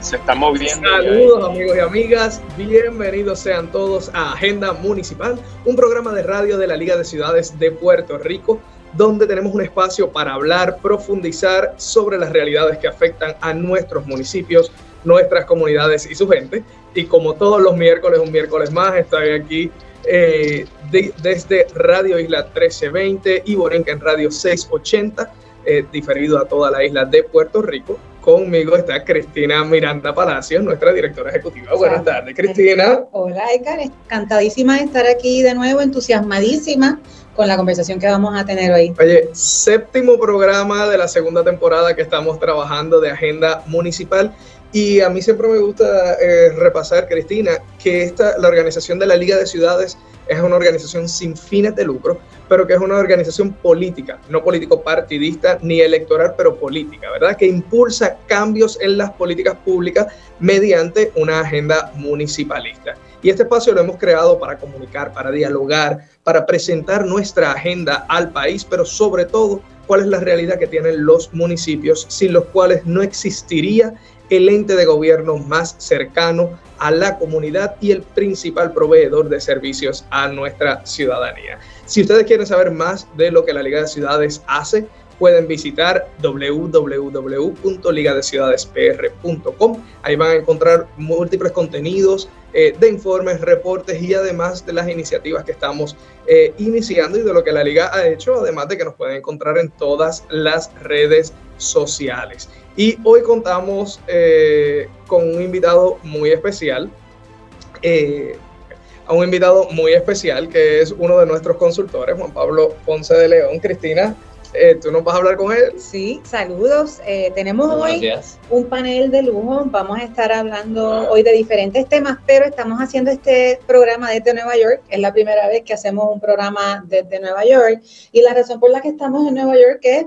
se está moviendo. Saludos amigos y amigas, bienvenidos sean todos a Agenda Municipal, un programa de radio de la Liga de Ciudades de Puerto Rico, donde tenemos un espacio para hablar, profundizar sobre las realidades que afectan a nuestros municipios, nuestras comunidades y su gente. Y como todos los miércoles, un miércoles más, estoy aquí eh, desde Radio Isla 1320 y Borenca en Radio 680, eh, diferido a toda la isla de Puerto Rico. Conmigo está Cristina Miranda Palacios, nuestra directora ejecutiva. Buenas tardes, Cristina. Hola, Edgar. Encantadísima de estar aquí de nuevo, entusiasmadísima con la conversación que vamos a tener hoy. Oye, séptimo programa de la segunda temporada que estamos trabajando de agenda municipal. Y a mí siempre me gusta eh, repasar, Cristina, que esta, la organización de la Liga de Ciudades es una organización sin fines de lucro, pero que es una organización política, no político partidista ni electoral, pero política, ¿verdad? Que impulsa cambios en las políticas públicas mediante una agenda municipalista. Y este espacio lo hemos creado para comunicar, para dialogar, para presentar nuestra agenda al país, pero sobre todo cuál es la realidad que tienen los municipios, sin los cuales no existiría el ente de gobierno más cercano a la comunidad y el principal proveedor de servicios a nuestra ciudadanía. Si ustedes quieren saber más de lo que la Liga de Ciudades hace, pueden visitar www.ligadeciudadespr.com. Ahí van a encontrar múltiples contenidos eh, de informes, reportes y además de las iniciativas que estamos eh, iniciando y de lo que la liga ha hecho, además de que nos pueden encontrar en todas las redes sociales. Y hoy contamos eh, con un invitado muy especial, eh, a un invitado muy especial que es uno de nuestros consultores, Juan Pablo Ponce de León. Cristina, eh, ¿tú nos vas a hablar con él? Sí, saludos. tenemos hoy un panel de lujo. Vamos a estar hablando hoy de diferentes temas, pero estamos haciendo este programa desde Nueva York. Es la primera vez que hacemos un programa desde Nueva York. Y la razón por la que estamos en Nueva York es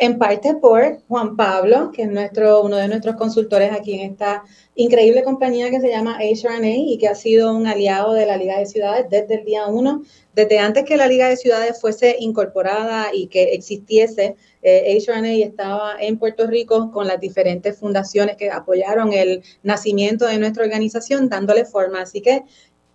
en parte por Juan Pablo, que es nuestro, uno de nuestros consultores aquí en esta increíble compañía que se llama HRNA y que ha sido un aliado de la Liga de Ciudades desde el día uno, desde antes que la Liga de Ciudades fuese incorporada y que existiese. Eh, HRNA estaba en Puerto Rico con las diferentes fundaciones que apoyaron el nacimiento de nuestra organización, dándole forma. Así que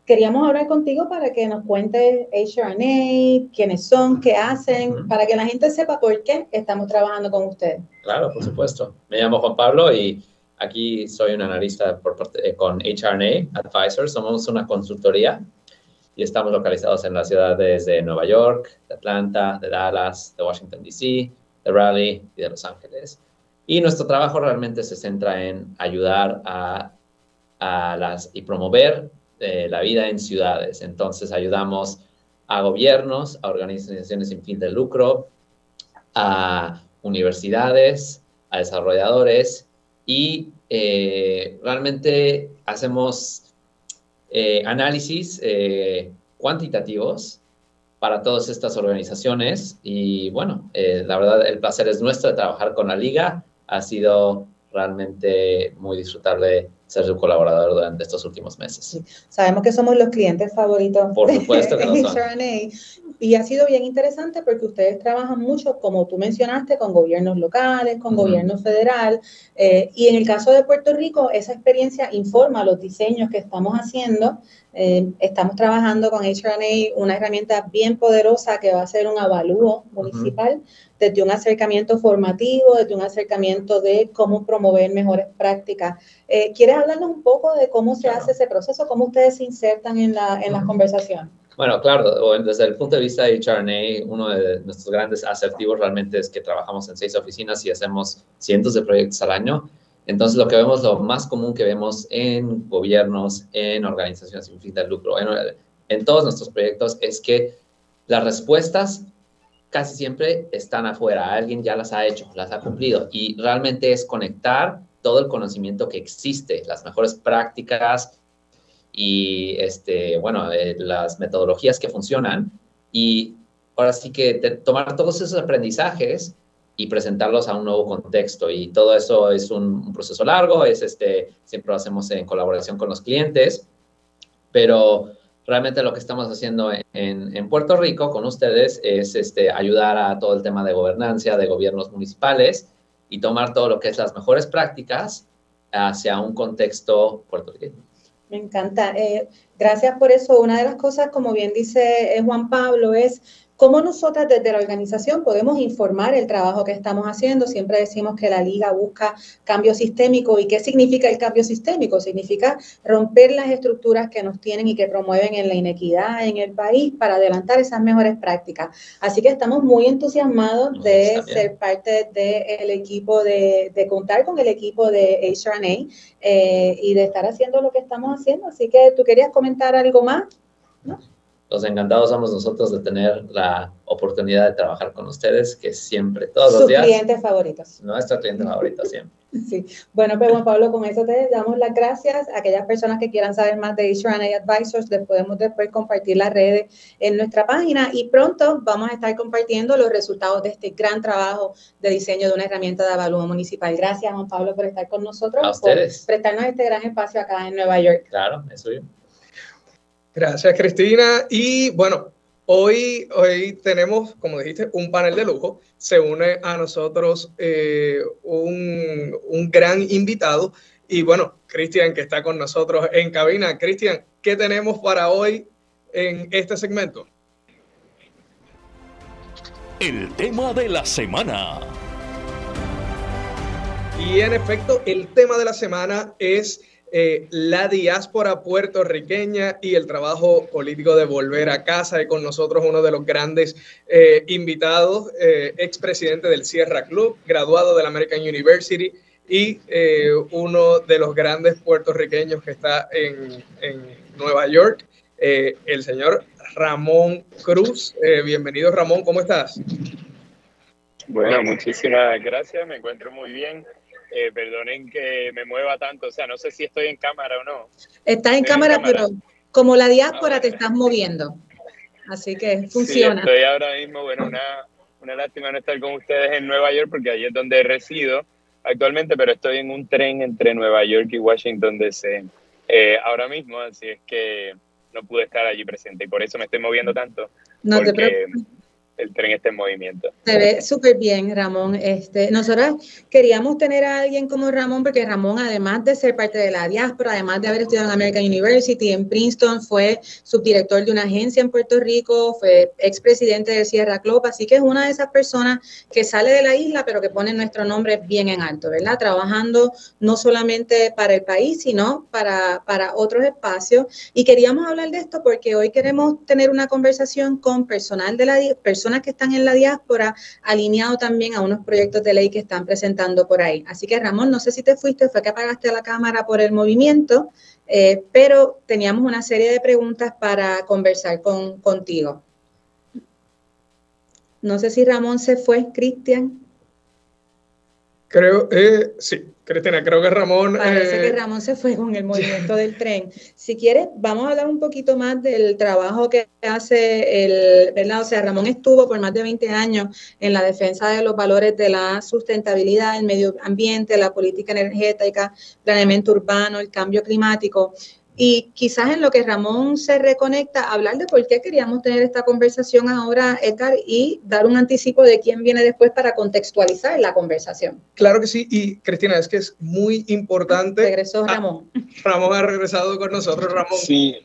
queríamos hablar contigo para que nos cuentes HRNA, quiénes son, qué hacen, para que la gente sepa por qué estamos trabajando con ustedes. Claro, por supuesto. Me llamo Juan Pablo y aquí soy un analista por eh, con HRNA Advisors. Somos una consultoría y estamos localizados en las ciudades de Nueva York, de Atlanta, de Dallas, de Washington, D.C., de Raleigh y de Los Ángeles. Y nuestro trabajo realmente se centra en ayudar a, a las y promover la vida en ciudades. Entonces ayudamos a gobiernos, a organizaciones sin fin de lucro, a universidades, a desarrolladores y eh, realmente hacemos eh, análisis eh, cuantitativos para todas estas organizaciones y bueno, la verdad el placer es nuestro de trabajar con la liga. Ha sido realmente muy disfrutable ser su colaborador durante estos últimos meses. Sabemos que somos los clientes favoritos Por supuesto que lo son. Y ha sido bien interesante porque ustedes trabajan mucho, como tú mencionaste, con gobiernos locales, con gobierno federal. Eh, y en el caso de Puerto Rico, esa experiencia informa los diseños que estamos haciendo. Eh, estamos trabajando con HRNA, una herramienta bien poderosa que va a ser un avalúo municipal desde un acercamiento formativo, desde un acercamiento de cómo promover mejores prácticas. Eh, ¿Quieres hablarnos un poco de cómo se hace ese proceso, cómo ustedes se insertan en la, en las conversaciones? Bueno, claro, desde el punto de vista de HRNA, uno de nuestros grandes asertivos realmente es que trabajamos en seis oficinas y hacemos cientos de proyectos al año. Entonces, lo que vemos, lo más común que vemos en gobiernos, en organizaciones sin fin de lucro, en, en todos nuestros proyectos, es que las respuestas casi siempre están afuera, alguien ya las ha hecho, las ha cumplido. Y realmente es conectar todo el conocimiento que existe, las mejores prácticas y este, bueno, eh, las metodologías que funcionan. Y ahora sí que tomar todos esos aprendizajes y presentarlos a un nuevo contexto. Y todo eso es un, proceso largo, es este, siempre lo hacemos en colaboración con los clientes, pero realmente lo que estamos haciendo en, en, Puerto Rico con ustedes es este, ayudar a todo el tema de gobernancia, de gobiernos municipales y tomar todo lo que es las mejores prácticas hacia un contexto puertorriqueño. Me encanta. Eh, gracias por eso. Una de las cosas, como bien dice eh, Juan Pablo, es ¿Cómo nosotras desde la organización podemos informar el trabajo que estamos haciendo? Siempre decimos que la liga busca cambio sistémico. ¿Y qué significa el cambio sistémico? Significa romper las estructuras que nos tienen y que promueven en la inequidad en el país para adelantar esas mejores prácticas. Así que estamos muy entusiasmados de ser parte del equipo, de, contar con el equipo de HRNA eh, y de estar haciendo lo que estamos haciendo. Así que tú querías comentar algo más. ¿No? Los encantados somos nosotros de tener la oportunidad de trabajar con ustedes, que siempre, todos los días. clientes favoritos. Nuestro cliente favorito siempre. Sí, bueno, pues Juan Pablo, con eso te damos las gracias. A aquellas personas que quieran saber más de HRNA Advisors, les podemos después compartir las redes en nuestra página y pronto vamos a estar compartiendo los resultados de este gran trabajo de diseño de una herramienta de avalúo municipal. Gracias, Juan Pablo, por estar con nosotros. A ustedes. Por prestarnos este gran espacio acá en Nueva York. Claro, eso yo. Gracias, Cristina. Y bueno, hoy, hoy tenemos, como dijiste, un panel de lujo. Se une a nosotros eh, un, un gran invitado. Y bueno, Cristian, que está con nosotros en cabina. Cristian, ¿qué tenemos para hoy en este segmento? El tema de la semana. Y en efecto, el tema de la semana es eh, la diáspora puertorriqueña y el trabajo político de volver a casa. Y con nosotros uno de los grandes eh, invitados, eh, expresidente del Sierra Club, graduado de la American University y uno de los grandes puertorriqueños que está en, Nueva York, el señor Ramón Cruz. bienvenido Ramón, ¿cómo estás? Bueno, muchísimas gracias, me encuentro muy bien. Eh, perdonen que me mueva tanto, o sea, no sé si estoy en cámara o no. Estás en, cámara, pero como la diáspora te estás moviendo. Así que funciona. estoy ahora mismo, bueno, una, una lástima no estar con ustedes en Nueva York porque ahí es donde resido actualmente, pero estoy en un tren entre Nueva York y Washington DC eh, ahora mismo, así es que no pude estar allí presente y por eso me estoy moviendo tanto. No te preocupes el tren esté en movimiento. Se ve súper bien, Ramón. Este, nosotros queríamos tener a alguien como Ramón, porque Ramón, además de ser parte de la diáspora, además de haber estudiado en American University, en Princeton, fue subdirector de una agencia en Puerto Rico, fue expresidente de Sierra Club, así que es una de esas personas que sale de la isla, pero que pone nuestro nombre bien en alto, ¿verdad? Trabajando no solamente para el país, sino para, para otros espacios. Y queríamos hablar de esto porque hoy queremos tener una conversación con personal de la personas personas que están en la diáspora, alineado también a unos proyectos de ley que están presentando por ahí. Así que Ramón, no sé si te fuiste, fue que apagaste la cámara por el movimiento, eh, pero teníamos una serie de preguntas para conversar con, contigo. No sé si Ramón se fue, Cristian. Creo, eh, sí, Cristina, creo que Ramón... Parece que eh, Ramón se fue con el movimiento del tren. Si quieres, vamos a hablar un poquito más del trabajo que hace el, ¿verdad? O sea, Ramón estuvo por más de 20 años en la defensa de los valores de la sustentabilidad, el medio ambiente, la política energética, planeamiento urbano, el cambio climático. Y quizás en lo que Ramón se reconecta, hablar de por qué queríamos tener esta conversación ahora, Edgar, y dar un anticipo de quién viene después para contextualizar la conversación. Claro que sí, y Cristina, es que es muy importante. Regresó ah, Ramón. Ramón ha regresado con nosotros, Ramón. Sí,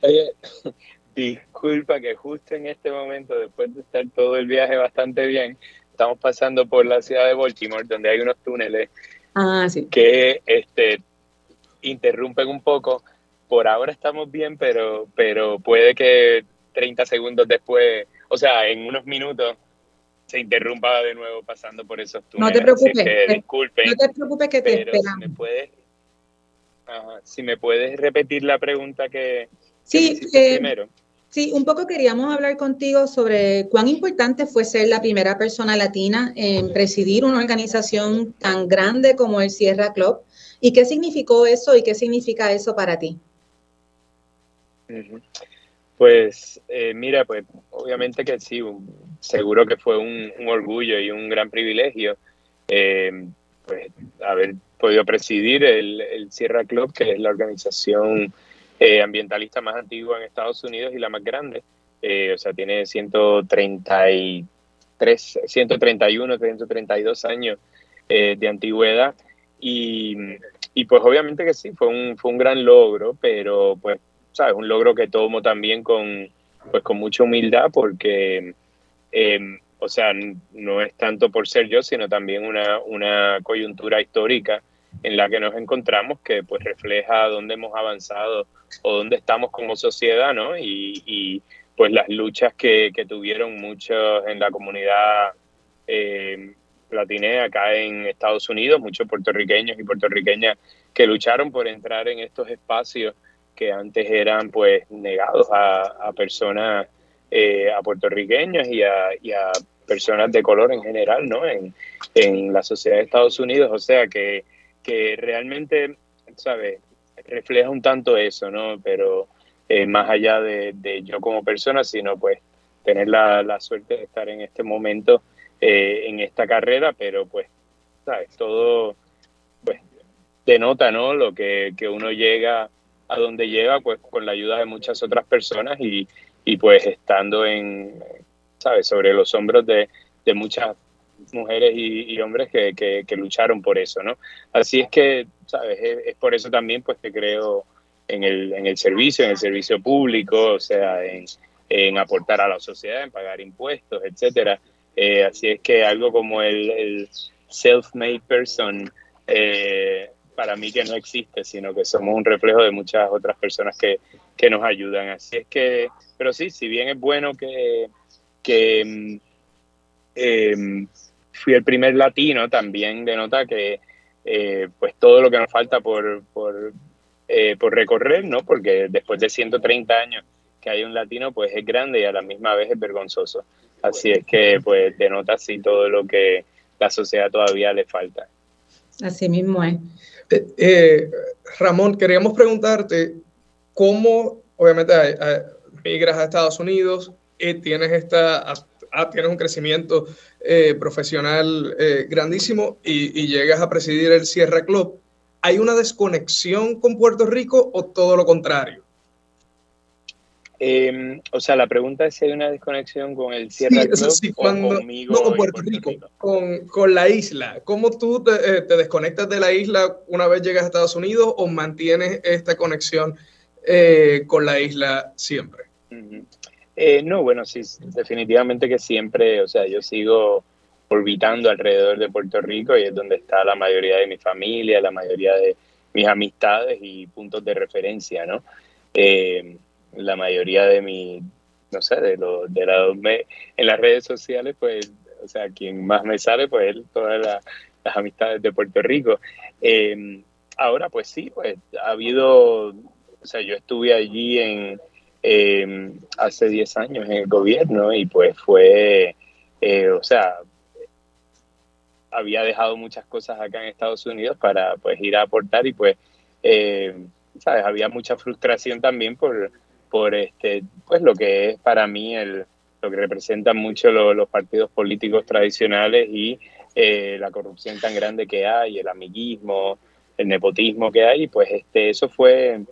disculpa que justo en este momento, después de estar todo el viaje bastante bien, estamos pasando por la ciudad de Baltimore, donde hay unos túneles ah, que este, interrumpen un poco por ahora estamos bien, pero, pero puede que 30 segundos después, o sea, en unos minutos, se interrumpa de nuevo pasando por esos túneles. No te preocupes. Que, disculpen, no te preocupes que te esperamos. Si me, puedes, si me puedes repetir la pregunta que, sí, eh, primero. Sí, un poco queríamos hablar contigo sobre cuán importante fue ser la primera persona latina en presidir una organización tan grande como el Sierra Club y qué significó eso y qué significa eso para ti. Pues eh, mira, pues obviamente que sí, seguro que fue un, orgullo y un gran privilegio eh, pues, haber podido presidir el, Sierra Club, que es la organización eh, ambientalista más antigua en Estados Unidos y la más grande. Eh, o sea, tiene 133, 131, 132 años de antigüedad. Y, y, pues obviamente que sí, fue un, fue un gran logro, pero pues, ¿sabes? Un logro que tomo también con, pues, con mucha humildad porque o sea, no es tanto por ser yo, sino también una, una coyuntura histórica en la que nos encontramos que pues refleja dónde hemos avanzado o dónde estamos como sociedad, ¿no? Y, pues las luchas que, tuvieron muchos en la comunidad eh, acá en Estados Unidos, muchos puertorriqueños y puertorriqueñas que lucharon por entrar en estos espacios que antes eran pues negados a, personas, eh, a puertorriqueños y a, a personas de color en general, ¿no? En, en la sociedad de Estados Unidos, o sea que, que realmente, ¿sabes? Refleja un tanto eso, ¿no? Pero eh, más allá de, de, yo como persona, sino pues tener la, la suerte de estar en este momento eh, en esta carrera, pero pues, ¿sabes? Todo, pues, denota, ¿no? Lo que, que uno llega a donde llega, pues con la ayuda de muchas otras personas y, y pues estando en, ¿sabes? Sobre los hombros de, muchas mujeres y, hombres que, lucharon por eso, ¿no? Así es que, ¿sabes? Es, por eso también, pues, que creo en el, en el servicio, en el servicio público, o sea, en, aportar a la sociedad, en pagar impuestos, etcétera. Eh, así es que algo como el, self-made person, eh, para mí que no existe, sino que somos un reflejo de muchas otras personas que, que nos ayudan. Así es que, pero sí, si bien es bueno que que mm, em, fui el primer latino, también denota que eh, pues todo lo que nos falta por, eh, por, recorrer, ¿no? Porque después de 130 años que hay un latino, pues es grande y a la misma vez es vergonzoso. Así es que pues denota así todo lo que la sociedad todavía le falta. Así mismo es. Eh, Ramón, queríamos preguntarte cómo, obviamente, migras a Estados Unidos, tienes, esta, ah, tienes un crecimiento eh, profesional eh, grandísimo y, llegas a presidir el Sierra Club. ¿Hay una desconexión con Puerto Rico o todo lo contrario? Em, o sea, la pregunta es si hay una desconexión con el Sierra Club o conmigo no, con Puerto, Rico, Con, la isla. ¿Cómo tú te, eh, te, desconectas de la isla una vez llegas a Estados Unidos o mantienes esta conexión con la isla siempre? Eh, no, bueno, sí, definitivamente que siempre, o sea, yo sigo orbitando alrededor de Puerto Rico y es donde está la mayoría de mi familia, la mayoría de mis amistades y puntos de referencia, ¿no? Eh, la mayoría de mi, no sé, de los, de la, en las redes sociales, pues, o sea, quien más me sale, pues, todas las amistades de Puerto Rico. Eh, ahora, pues sí, pues, ha habido, o sea, yo estuve allí en eh, hace 10 años en el gobierno y pues fue, eh, o sea, había dejado muchas cosas acá en Estados Unidos para pues ir a aportar y pues, eh, sabes, había mucha frustración también por, por este, pues lo que es para mí el, lo que representan mucho los partidos políticos tradicionales y eh, la corrupción tan grande que hay, el amiguismo, el nepotismo que hay, pues este, eso fue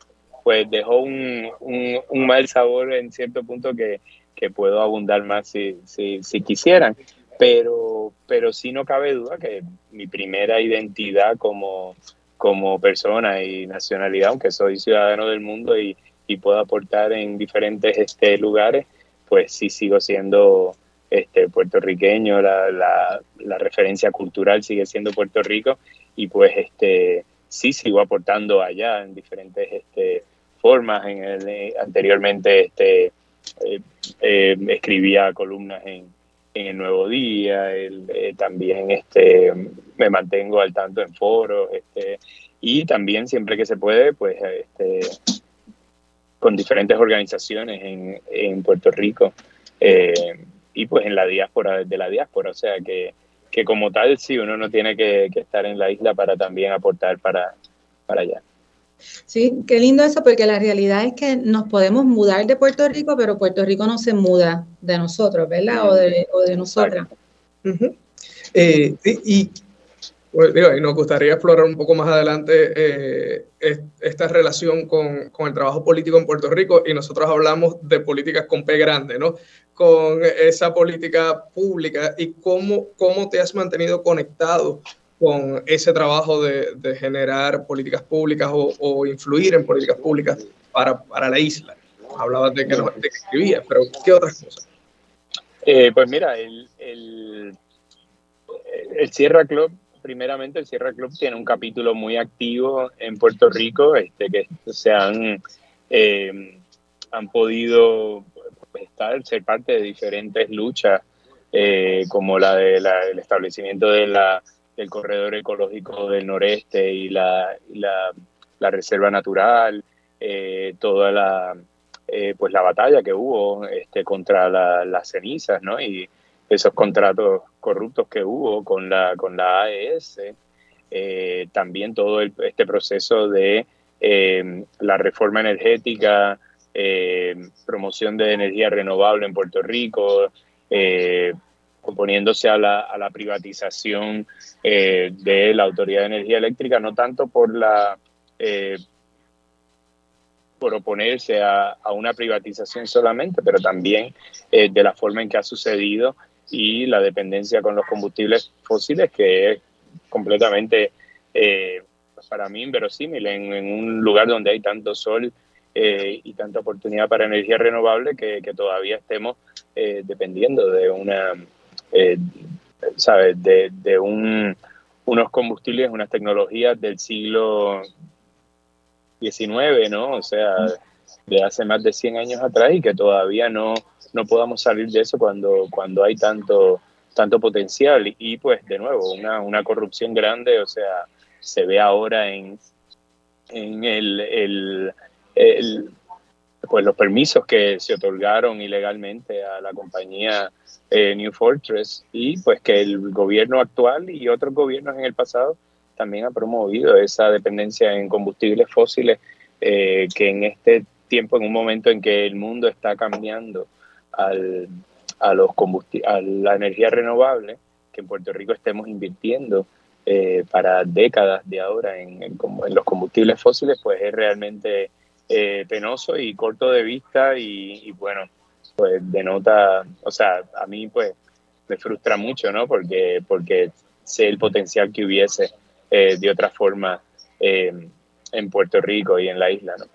pues dejó un, un, mal sabor en cierto punto que, que puedo abundar más si, si, si, quisieran. Pero, pero sí no cabe duda que mi primera identidad como, como persona y nacionalidad, aunque soy ciudadano del mundo y, y puedo aportar en diferentes este, lugares, pues sí sigo siendo este, puertorriqueño, la, la, referencia cultural sigue siendo Puerto Rico y pues este, sí sigo aportando allá en diferentes este, formas. En el, eh, anteriormente este, eh, eh, escribía columnas en, en, El Nuevo Día, también este, me mantengo al tanto en foros este, y también siempre que se puede, pues este, con diferentes organizaciones en, en Puerto Rico y pues en la diáspora, de la diáspora, o sea que, que como tal sí uno no tiene que, que estar en la isla para también aportar para, para allá. Sí, qué lindo eso, porque la realidad es que nos podemos mudar de Puerto Rico, pero Puerto Rico no se muda de nosotros, ¿verdad? O de, o de nosotras. Eh, y, nos gustaría explorar un poco más adelante eh, esta relación con, con, el trabajo político en Puerto Rico y nosotros hablamos de políticas con P grande, ¿no? Con esa política pública y cómo, cómo te has mantenido conectado con ese trabajo de, de generar políticas públicas o, influir en políticas públicas para, para la isla. Hablabas de que, no, escribías, pero ¿qué otras cosas? Eh, pues mira, el, el, Sierra Club, primeramente el Sierra Club tiene un capítulo muy activo en Puerto Rico, este, que se han, eh, han podido estar, ser parte de diferentes luchas, eh, como la del de establecimiento de la del corredor ecológico del noreste y la, la, reserva natural, eh, toda la, eh, pues la batalla que hubo este, contra las cenizas, ¿no? Y esos contratos corruptos que hubo con la, con la AES, eh, también todo este proceso de la reforma energética, promoción de energía renovable en Puerto Rico, oponiéndose a la, a la privatización eh, de la Autoridad de Energía Eléctrica, no tanto por la eh, por oponerse a, una privatización solamente, pero también eh, de la forma en que ha sucedido y la dependencia con los combustibles fósiles, que es completamente, para mí, inverosímil en, un lugar donde hay tanto sol y tanta oportunidad para energía renovable que, todavía estemos dependiendo de una eh, ¿sabes? De, de un, unos combustibles, unas tecnologías del siglo XIX, ¿no? O sea, de hace más de 100 años atrás y que todavía no, no podamos salir de eso cuando, cuando hay tanto, tanto potencial. Y pues, de nuevo, una, una corrupción grande, o sea, se ve ahora en, en el, el, el pues los permisos que se otorgaron ilegalmente a la compañía eh, New Fortress y pues que el gobierno actual y otros gobiernos en el pasado también han promovido esa dependencia en combustibles fósiles eh, que en este tiempo, en un momento en que el mundo está cambiando al, a, los a la energía renovable, que en Puerto Rico estemos invirtiendo eh, para décadas de ahora en, en, en los combustibles fósiles, pues es realmente eh, penoso y corto de vista y, bueno, pues denota, o sea, a mí pues me frustra mucho, ¿no? Porque, porque sé el potencial que hubiese eh, de otra forma eh, en Puerto Rico y en la isla, ¿no?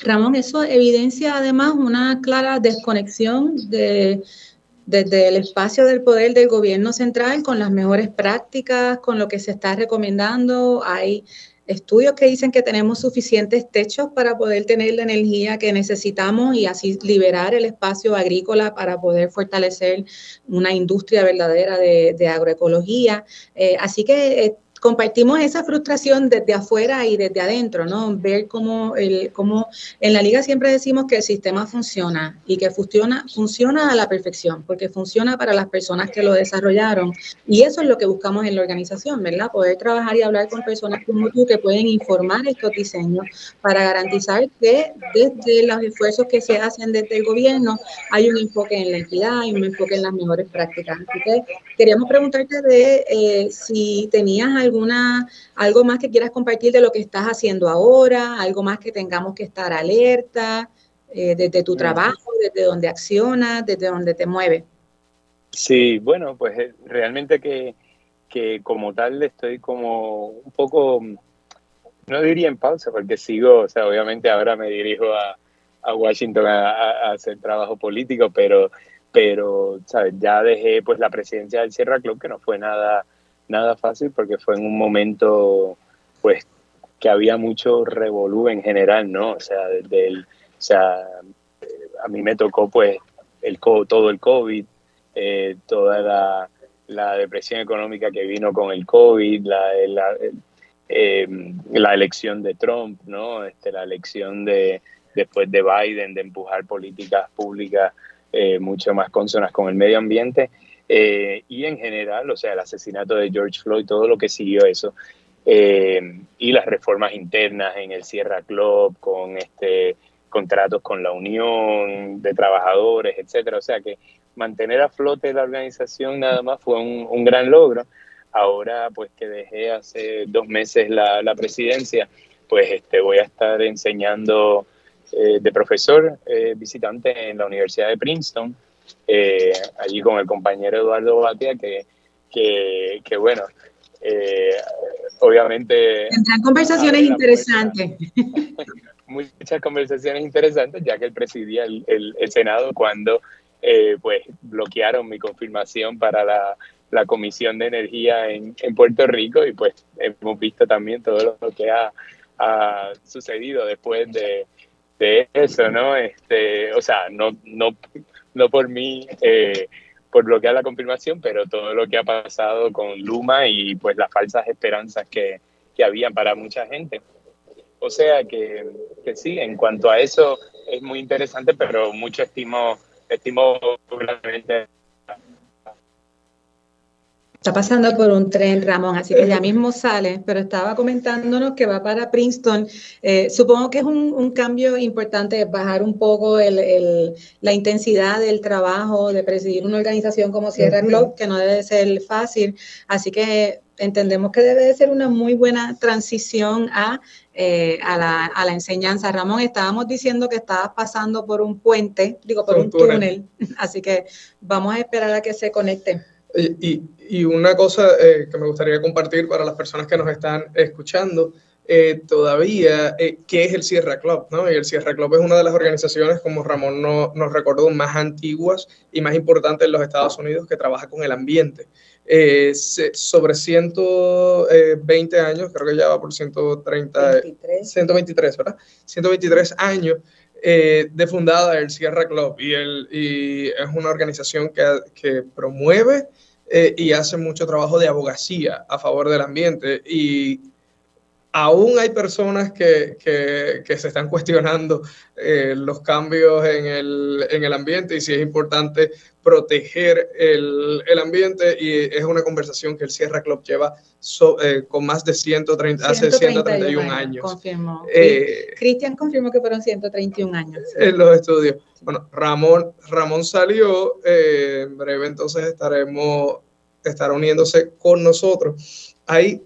Ramón, eso evidencia además una clara desconexión de, desde el espacio del poder del gobierno central con las mejores prácticas, con lo que se está recomendando. Hay estudios que dicen que tenemos suficientes techos para poder tener la energía que necesitamos y así liberar el espacio agrícola para poder fortalecer una industria verdadera de, agroecología. Eh, así que eh, compartimos esa frustración desde afuera y desde adentro, ¿no? Ver cómo, el, cómo en la liga siempre decimos que el sistema funciona y que funciona, funciona a la perfección, porque funciona para las personas que lo desarrollaron. Y eso es lo que buscamos en la organización, ¿verdad? Poder trabajar y hablar con personas como tú que pueden informar estos diseños para garantizar que desde los esfuerzos que se hacen desde el gobierno hay un enfoque en la equidad y un enfoque en las mejores prácticas. Así que queríamos preguntarte de eh, si tenías algún alguna, algo más que quieras compartir de lo que estás haciendo ahora, algo más que tengamos que estar alerta, eh, desde tu trabajo, desde donde accionas, desde donde te mueves. Sí, bueno, pues eh, realmente que, que como tal estoy como un poco, no diría en pausa, porque sigo, o sea, obviamente ahora me dirijo a, a Washington a, a, hacer trabajo político, pero, pero ¿sabes? ya dejé pues la presidencia del Sierra Club, que no fue nada nada fácil porque fue en un momento, pues, que había mucho revolú en general, ¿no? O sea, desde el, o sea, a mí me tocó, pues, el, todo el COVID, eh, toda la, la, depresión económica que vino con el COVID, la, la, eh, la elección de Trump, ¿no? Este, la elección de después de Biden de empujar políticas públicas eh, mucho más consonas con el medio ambiente eh, y en general, o sea, el asesinato de George Floyd, todo lo que siguió eso. y las reformas internas en el Sierra Club, con este contratos con la Unión de Trabajadores, etcétera. O sea que mantener a flote la organización nada más fue un, gran logro. Ahora, pues que dejé hace dos meses la, la presidencia, pues este, voy a estar enseñando eh, de profesor eh, visitante en la Universidad de Princeton, eh, allí con el compañero Eduardo Batia, que, que, que bueno, obviamente... Tendrán conversaciones interesantes. muchas conversaciones interesantes, ya que él presidía el, el, Senado cuando pues bloquearon mi confirmación para la, la Comisión de Energía en, en, Puerto Rico y pues hemos visto también todo lo que ha, ha sucedido después de, de eso, ¿no? Este, o sea, no, no, no por mí, eh, por bloquear la confirmación, pero todo lo que ha pasado con Luma y pues las falsas esperanzas que, que habían para mucha gente. O sea que, que, sí, en cuanto a eso es muy interesante, pero mucho estimo, estimo Está pasando por un tren, Ramón, así que ya mismo sale, pero estaba comentándonos que va para Princeton. Eh, supongo que es un, cambio importante bajar un poco la intensidad del trabajo de presidir una organización como Sierra Club, que no debe ser fácil. Así que entendemos que debe de ser una muy buena transición a, eh, a, la, a, la, enseñanza. Ramón, estábamos diciendo que estabas pasando por un puente, digo, por un, túnel, así que vamos a esperar a que se conecte. Y, y una cosa eh, que me gustaría compartir para las personas que nos están escuchando, eh, todavía, eh, ¿qué es el Sierra Club? ¿no? Y el Sierra Club es una de las organizaciones, como Ramón no, nos recordó, más antiguas y más importantes en los Estados Unidos que trabaja con el ambiente. sobre 120 años, creo que ya va por 130, 123, ¿verdad? 123 años de fundada el Sierra Club y, el, y es una organización que, que promueve eh, y hace mucho trabajo de abogacía a favor del ambiente. Y aún hay personas que, que, se están cuestionando eh, los cambios en el, en el, ambiente y si es importante proteger el, el, ambiente. Y es una conversación que el Sierra Club lleva eh, con más de 130, hace 131 años. Confirmó. Cristian confirmó que fueron 131 años. En los estudios. Bueno, Ramón, Ramón salió, eh, en breve entonces estaremos, estará uniéndose con nosotros. Ahí,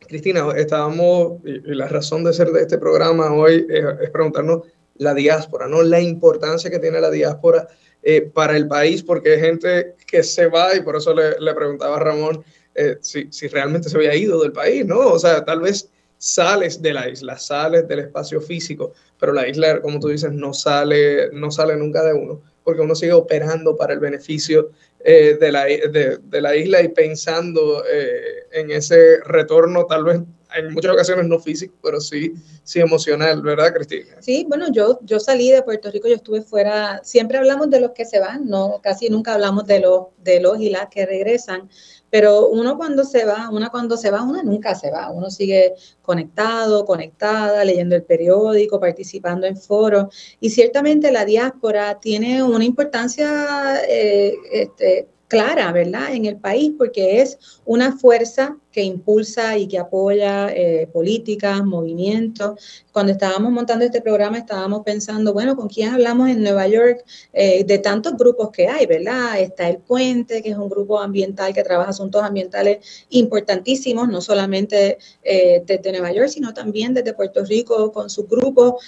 Cristina, estábamos, y, la razón de ser de este programa hoy es, preguntarnos la diáspora, ¿no? La importancia que tiene la diáspora eh, para el país, porque hay gente que se va, y por eso le, le preguntaba a Ramón eh, si, si realmente se había ido del país, ¿no? O sea, tal vez sales de la isla, sales del espacio físico, pero la isla, como tú dices, no sale, no sale nunca de uno, porque uno sigue operando para el beneficio eh, de, la, de, la, isla y pensando eh, en ese retorno, tal vez en muchas ocasiones no físico, pero sí, sí emocional, ¿verdad, Cristina? Sí, bueno, yo, yo salí de Puerto Rico, yo estuve fuera, siempre hablamos de los que se van, no, casi nunca hablamos de los, de los y las que regresan, pero uno cuando se va, una cuando se va, una nunca se va. Uno sigue conectado, conectada, leyendo el periódico, participando en foros. Y ciertamente la diáspora tiene una importancia eh, este, clara, ¿verdad?, en el país, porque es una fuerza que impulsa y que apoya eh, políticas, movimientos. Cuando estábamos montando este programa estábamos pensando, bueno, ¿con quién hablamos en Nueva York? Eh, de tantos grupos que hay, ¿verdad? Está El Puente, que es un grupo ambiental que trabaja asuntos ambientales importantísimos, no solamente eh, desde Nueva York, sino también desde Puerto Rico con su grupo.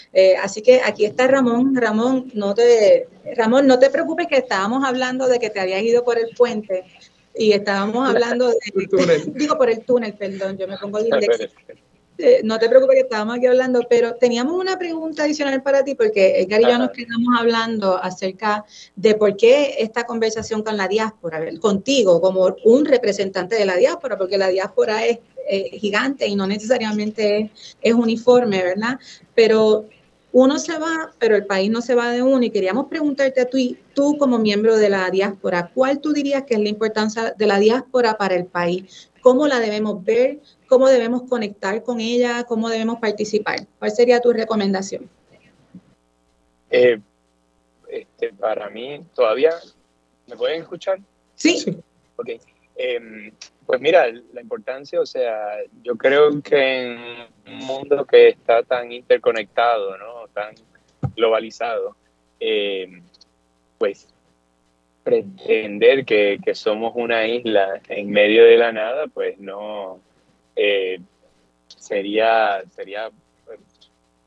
así que aquí está Ramón. Ramón, no te, Ramón, no te preocupes que estábamos hablando de que te habías ido por el puente y estábamos hablando de, digo por el túnel, perdón, yo me pongo de eh, no te preocupes que estábamos aquí hablando, pero teníamos una pregunta adicional para ti, porque Edgar y yo nos quedamos hablando acerca de por qué esta conversación con la diáspora, contigo como un representante de la diáspora, porque la diáspora es eh, gigante y no necesariamente es, es uniforme, ¿verdad? Pero uno se va, pero el país no se va de uno. Y queríamos preguntarte a ti, tú como miembro de la diáspora, ¿cuál tú dirías que es la importancia de la diáspora para el país? ¿Cómo la debemos ver? ¿Cómo debemos conectar con ella? ¿Cómo debemos participar? ¿Cuál sería tu recomendación? Eh, este, para mí, todavía, ¿me pueden escuchar? Sí. Ok. Em, Pues mira, la importancia, o sea, yo creo que en un mundo que está tan interconectado, ¿no? Tan globalizado, eh, pues pretender que, somos una isla en medio de la nada, pues no eh, sería, sería pues,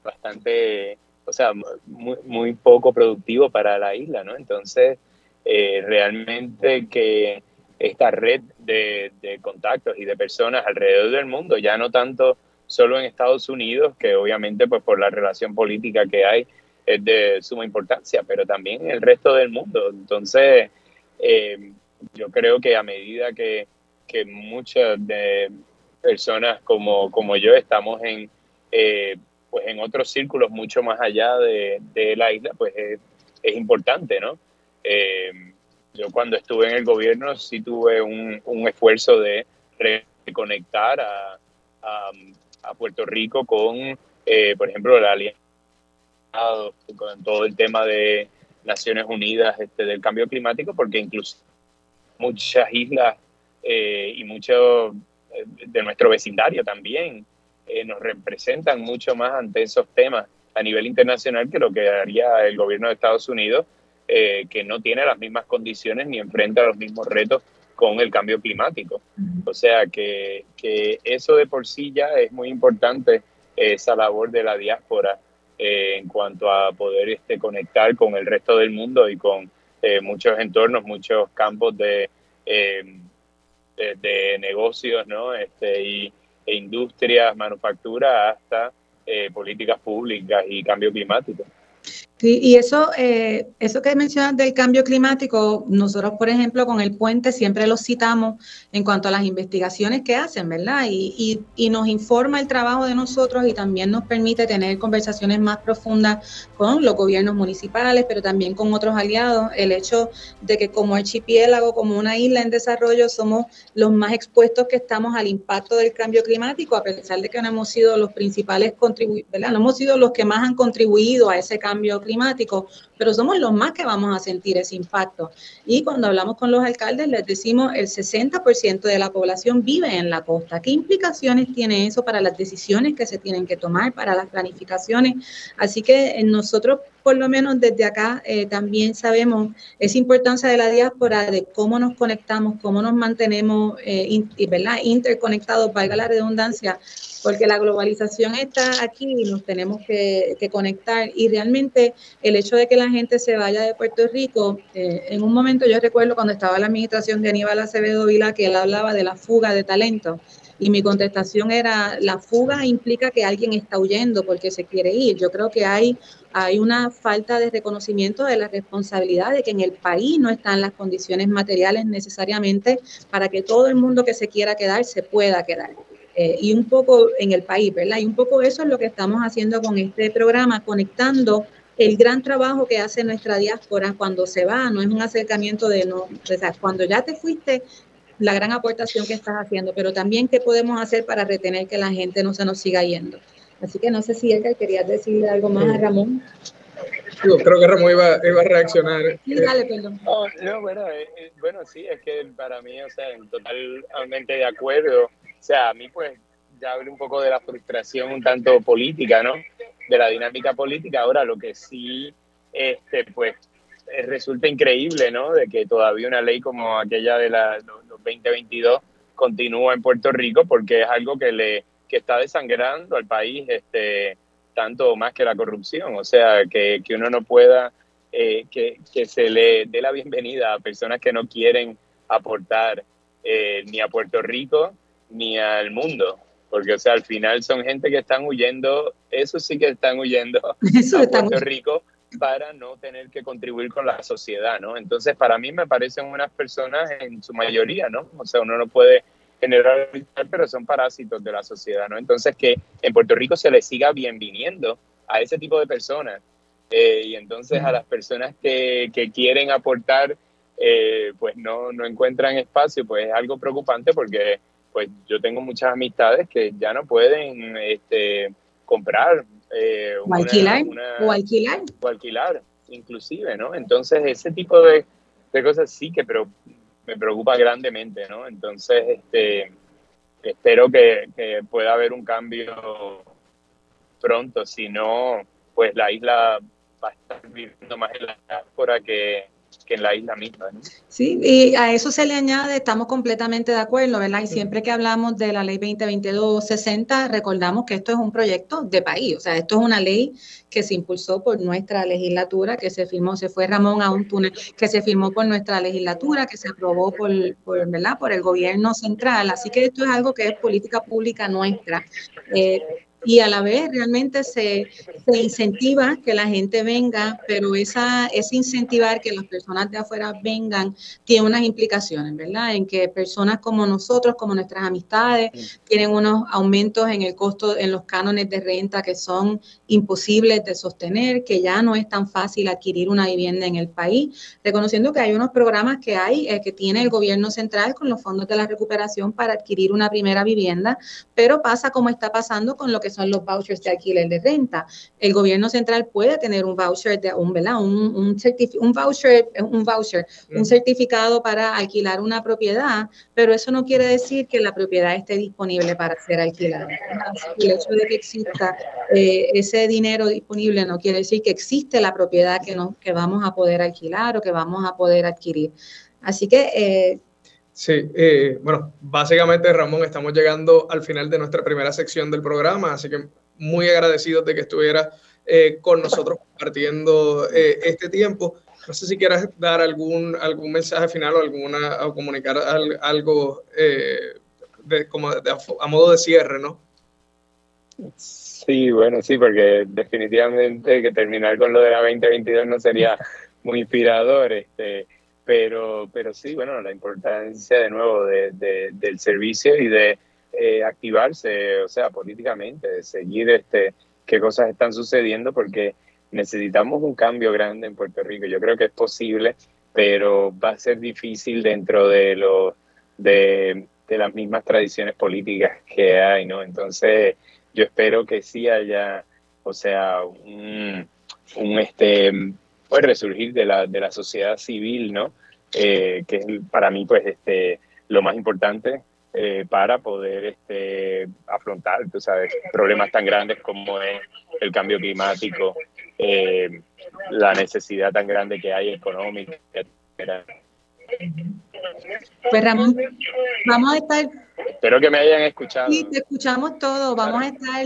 bastante, o sea, muy, muy, poco productivo para la isla, ¿no? Entonces, eh, realmente que esta red de, de, contactos y de personas alrededor del mundo, ya no tanto solo en Estados Unidos, que obviamente pues por la relación política que hay es de suma importancia, pero también en el resto del mundo. Entonces, eh, yo creo que a medida que, que muchas de personas como, como yo estamos en, eh, pues en otros círculos mucho más allá de, de la isla, pues es, importante, ¿no? Eh, yo cuando estuve en el gobierno sí tuve un, un esfuerzo de reconectar a, a Puerto Rico con, por ejemplo, la alianza con todo el tema de Naciones Unidas este, del cambio climático, porque incluso muchas islas eh, y muchos eh, de nuestro vecindario también eh, nos representan mucho más ante esos temas a nivel internacional que lo que haría el gobierno de Estados Unidos, que no tiene las mismas condiciones ni enfrenta los mismos retos con el cambio climático. O sea que, que eso de por sí ya es muy importante, esa labor de la diáspora eh, en cuanto a poder este, conectar con el resto del mundo y con eh, muchos entornos, muchos campos de, eh, de, negocios ¿no? este, y, e industrias, manufactura, hasta políticas públicas y cambio climático. Sí, y eso, eh, eso que mencionas del cambio climático, nosotros, por ejemplo, con el puente siempre lo citamos en cuanto a las investigaciones que hacen, ¿verdad? Y, y, nos informa el trabajo de nosotros y también nos permite tener conversaciones más profundas con los gobiernos municipales, pero también con otros aliados. El hecho de que como archipiélago, como una isla en desarrollo, somos los más expuestos que estamos al impacto del cambio climático, a pesar de que no hemos sido los principales contribuyentes, ¿verdad? No hemos sido los que más han contribuido a ese cambio climático, pero somos los más que vamos a sentir ese impacto. Y cuando hablamos con los alcaldes, les decimos el 60% de la población vive en la costa. ¿Qué implicaciones tiene eso para las decisiones que se tienen que tomar, para las planificaciones? Así que nosotros, por lo menos desde acá, eh, también sabemos esa importancia de la diáspora, de cómo nos conectamos, cómo nos mantenemos eh, ¿verdad? interconectados, valga la redundancia, porque la globalización está aquí y nos tenemos que, conectar. Y realmente el hecho de que la gente se vaya de Puerto Rico, eh, en un momento yo recuerdo cuando estaba la administración de Aníbal Acevedo Vila que él hablaba de la fuga de talento. Y mi contestación era, la fuga implica que alguien está huyendo porque se quiere ir. Yo creo que hay, hay una falta de reconocimiento de la responsabilidad de que en el país no están las condiciones materiales necesariamente para que todo el mundo que se quiera quedar se pueda quedar. Eh, y un poco en el país, ¿verdad? Y un poco eso es lo que estamos haciendo con este programa, conectando el gran trabajo que hace nuestra diáspora cuando se va, no es un acercamiento de no, o sea, cuando ya te fuiste, la gran aportación que estás haciendo, pero también qué podemos hacer para retener que la gente no se nos siga yendo. Así que no sé si Edgar querías decirle algo más a Ramón. creo que Ramón iba, iba, a reaccionar. Sí, dale, perdón. no, bueno, eh, eh, bueno, sí, es que para mí, o sea, totalmente de acuerdo. O sea, a mí pues ya hablé un poco de la frustración un tanto política, ¿no? De la dinámica política. Ahora lo que sí, este, pues resulta increíble, ¿no? De que todavía una ley como aquella de la, los 2022 continúa en Puerto Rico porque es algo que le que está desangrando al país este tanto más que la corrupción, o sea, que, que uno no pueda, eh, que, que, se le dé la bienvenida a personas que no quieren aportar eh, ni a Puerto Rico ni al mundo, porque o sea, al final son gente que están huyendo, eso sí que están huyendo a Puerto Rico para no tener que contribuir con la sociedad, ¿no? Entonces, para mí me parecen unas personas en su mayoría, ¿no? O sea, uno no puede generar, pero son parásitos de la sociedad, ¿no? Entonces, que en Puerto Rico se les siga bien viniendo a ese tipo de personas eh, y entonces a las personas que, que quieren aportar, eh, pues no, no encuentran espacio, pues es algo preocupante porque pues yo tengo muchas amistades que ya no pueden este, comprar. Eh, o, alquilar, o alquilar. O alquilar, inclusive, ¿no? Entonces, ese tipo de, cosas sí que, pero me preocupa grandemente, ¿no? Entonces, este, espero que, que pueda haber un cambio pronto, si no, pues la isla va a estar viviendo más en la diáspora que, que en la isla misma. Sí, y a eso se le añade, estamos completamente de acuerdo, ¿verdad? Y siempre que hablamos de la ley 2022-60, recordamos que esto es un proyecto de país, o sea, esto es una ley que se impulsó por nuestra legislatura, que se firmó, se fue Ramón a un túnel, que se firmó por nuestra legislatura, que se aprobó por, ¿verdad? por el gobierno central. Así que esto es algo que es política pública nuestra. Eh, y a la vez realmente se, se, incentiva que la gente venga, pero esa, ese incentivar que las personas de afuera vengan tiene unas implicaciones, ¿verdad? En que personas como nosotros, como nuestras amistades, tienen unos aumentos en el costo, en los cánones de renta que son imposibles de sostener, que ya no es tan fácil adquirir una vivienda en el país, reconociendo que hay unos programas que hay, eh, que tiene el gobierno central con los fondos de la recuperación para adquirir una primera vivienda, pero pasa como está pasando con lo que son los vouchers de alquiler de renta. El gobierno central puede tener un voucher de un, ¿verdad? Un, un, un voucher, un voucher, un certificado para alquilar una propiedad, pero eso no quiere decir que la propiedad esté disponible para ser alquilada. El hecho de que exista eh, ese dinero disponible no quiere decir que existe la propiedad que, no, que vamos a poder alquilar o que vamos a poder adquirir. Así que eh, Sí, eh, bueno, básicamente Ramón, estamos llegando al final de nuestra primera sección del programa, así que muy agradecidos de que estuviera eh, con nosotros compartiendo eh, este tiempo. No sé si quieras dar algún, algún mensaje final o, alguna, o comunicar algo de, como a modo de cierre, ¿no? Sí, bueno, sí, porque definitivamente que terminar con lo de la 2022 no sería muy inspirador. Este, pero, pero sí, bueno, la importancia de nuevo de, del servicio y de eh, activarse, o sea, políticamente, de seguir este, qué cosas están sucediendo, porque necesitamos un cambio grande en Puerto Rico. Yo creo que es posible, pero va a ser difícil dentro de, lo, de, de las mismas tradiciones políticas que hay, ¿no? Entonces, yo espero que sí haya, o sea, un, un este pues resurgir de la, de la sociedad civil, ¿no? Eh, que es para mí pues este, lo más importante eh, para poder este, afrontar tú sabes, problemas tan grandes como es el cambio climático, eh, la necesidad tan grande que hay económica, etc. Pues Ramón, vamos a estar Espero que me hayan escuchado. Sí, te escuchamos todo. Vamos a estar,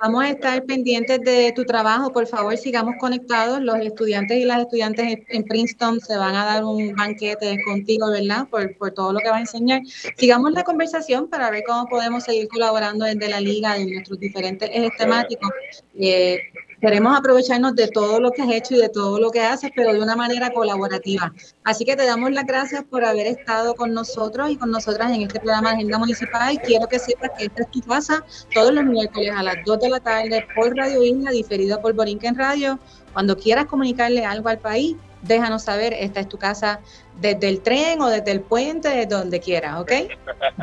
vamos a estar pendientes de tu trabajo. Por favor, sigamos conectados. Los estudiantes y las estudiantes en Princeton se van a dar un banquete contigo, ¿verdad? Por, por todo lo que va a enseñar. Sigamos la conversación para ver cómo podemos seguir colaborando desde la liga en nuestros diferentes ejes temáticos. Eh, queremos aprovecharnos de todo lo que has hecho y de todo lo que haces, pero de una manera colaborativa. Así que te damos las gracias por haber estado con nosotros y con nosotras en este programa de Agenda Municipal. Y quiero que sepas que esta es tu casa todos los miércoles a las 2 de la tarde por Radio Isla, diferida por Borinquen Radio. Cuando quieras comunicarle algo al país, déjanos saber, esta es tu casa desde el tren o desde el puente, desde donde quieras, ¿ok?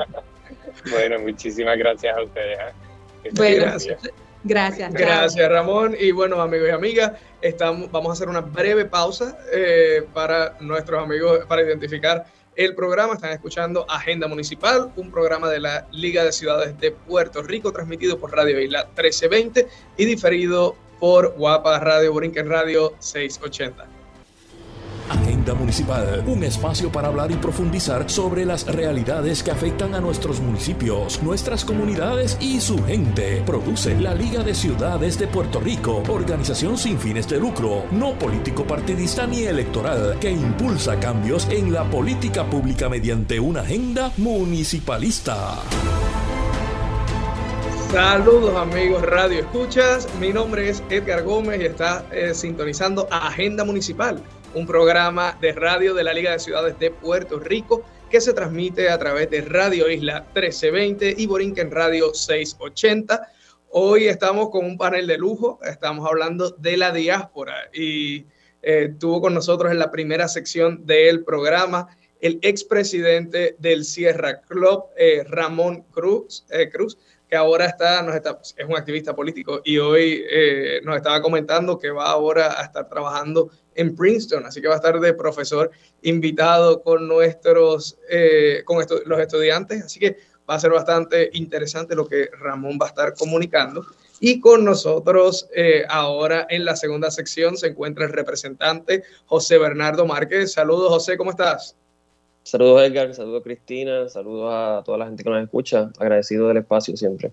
bueno, muchísimas gracias a ustedes. ¿eh? Bueno, gracias. Gracias. Gracias, Ramón. Y bueno, amigos y amigas, estamos, vamos a hacer una breve pausa eh, para nuestros amigos, para identificar el programa. Están escuchando Agenda Municipal, un programa de la Liga de Ciudades de Puerto Rico, transmitido por Radio Isla 1320 y diferido por Guapa Radio Brinquen Radio 680. Municipal, un espacio para hablar y profundizar sobre las realidades que afectan a nuestros municipios, nuestras comunidades y su gente. Produce la Liga de Ciudades de Puerto Rico, organización sin fines de lucro, no político partidista ni electoral, que impulsa cambios en la política pública mediante una agenda municipalista. Saludos amigos Radio Escuchas, mi nombre es Edgar Gómez y está eh, sintonizando Agenda Municipal un programa de radio de la Liga de Ciudades de Puerto Rico que se transmite a través de Radio Isla 1320 y Borinquen Radio 680. Hoy estamos con un panel de lujo, estamos hablando de la diáspora y eh, tuvo con nosotros en la primera sección del programa el expresidente del Sierra Club, eh, Ramón Cruz, eh, Cruz, que ahora está, nos está, es un activista político y hoy eh, nos estaba comentando que va ahora a estar trabajando en Princeton, así que va a estar de profesor invitado con nuestros, eh, con los estudiantes, así que va a ser bastante interesante lo que Ramón va a estar comunicando. Y con nosotros eh, ahora en la segunda sección se encuentra el representante José Bernardo Márquez. Saludos José, ¿cómo estás? Saludos Edgar, saludos Cristina, saludos a toda la gente que nos escucha. Agradecido del espacio siempre.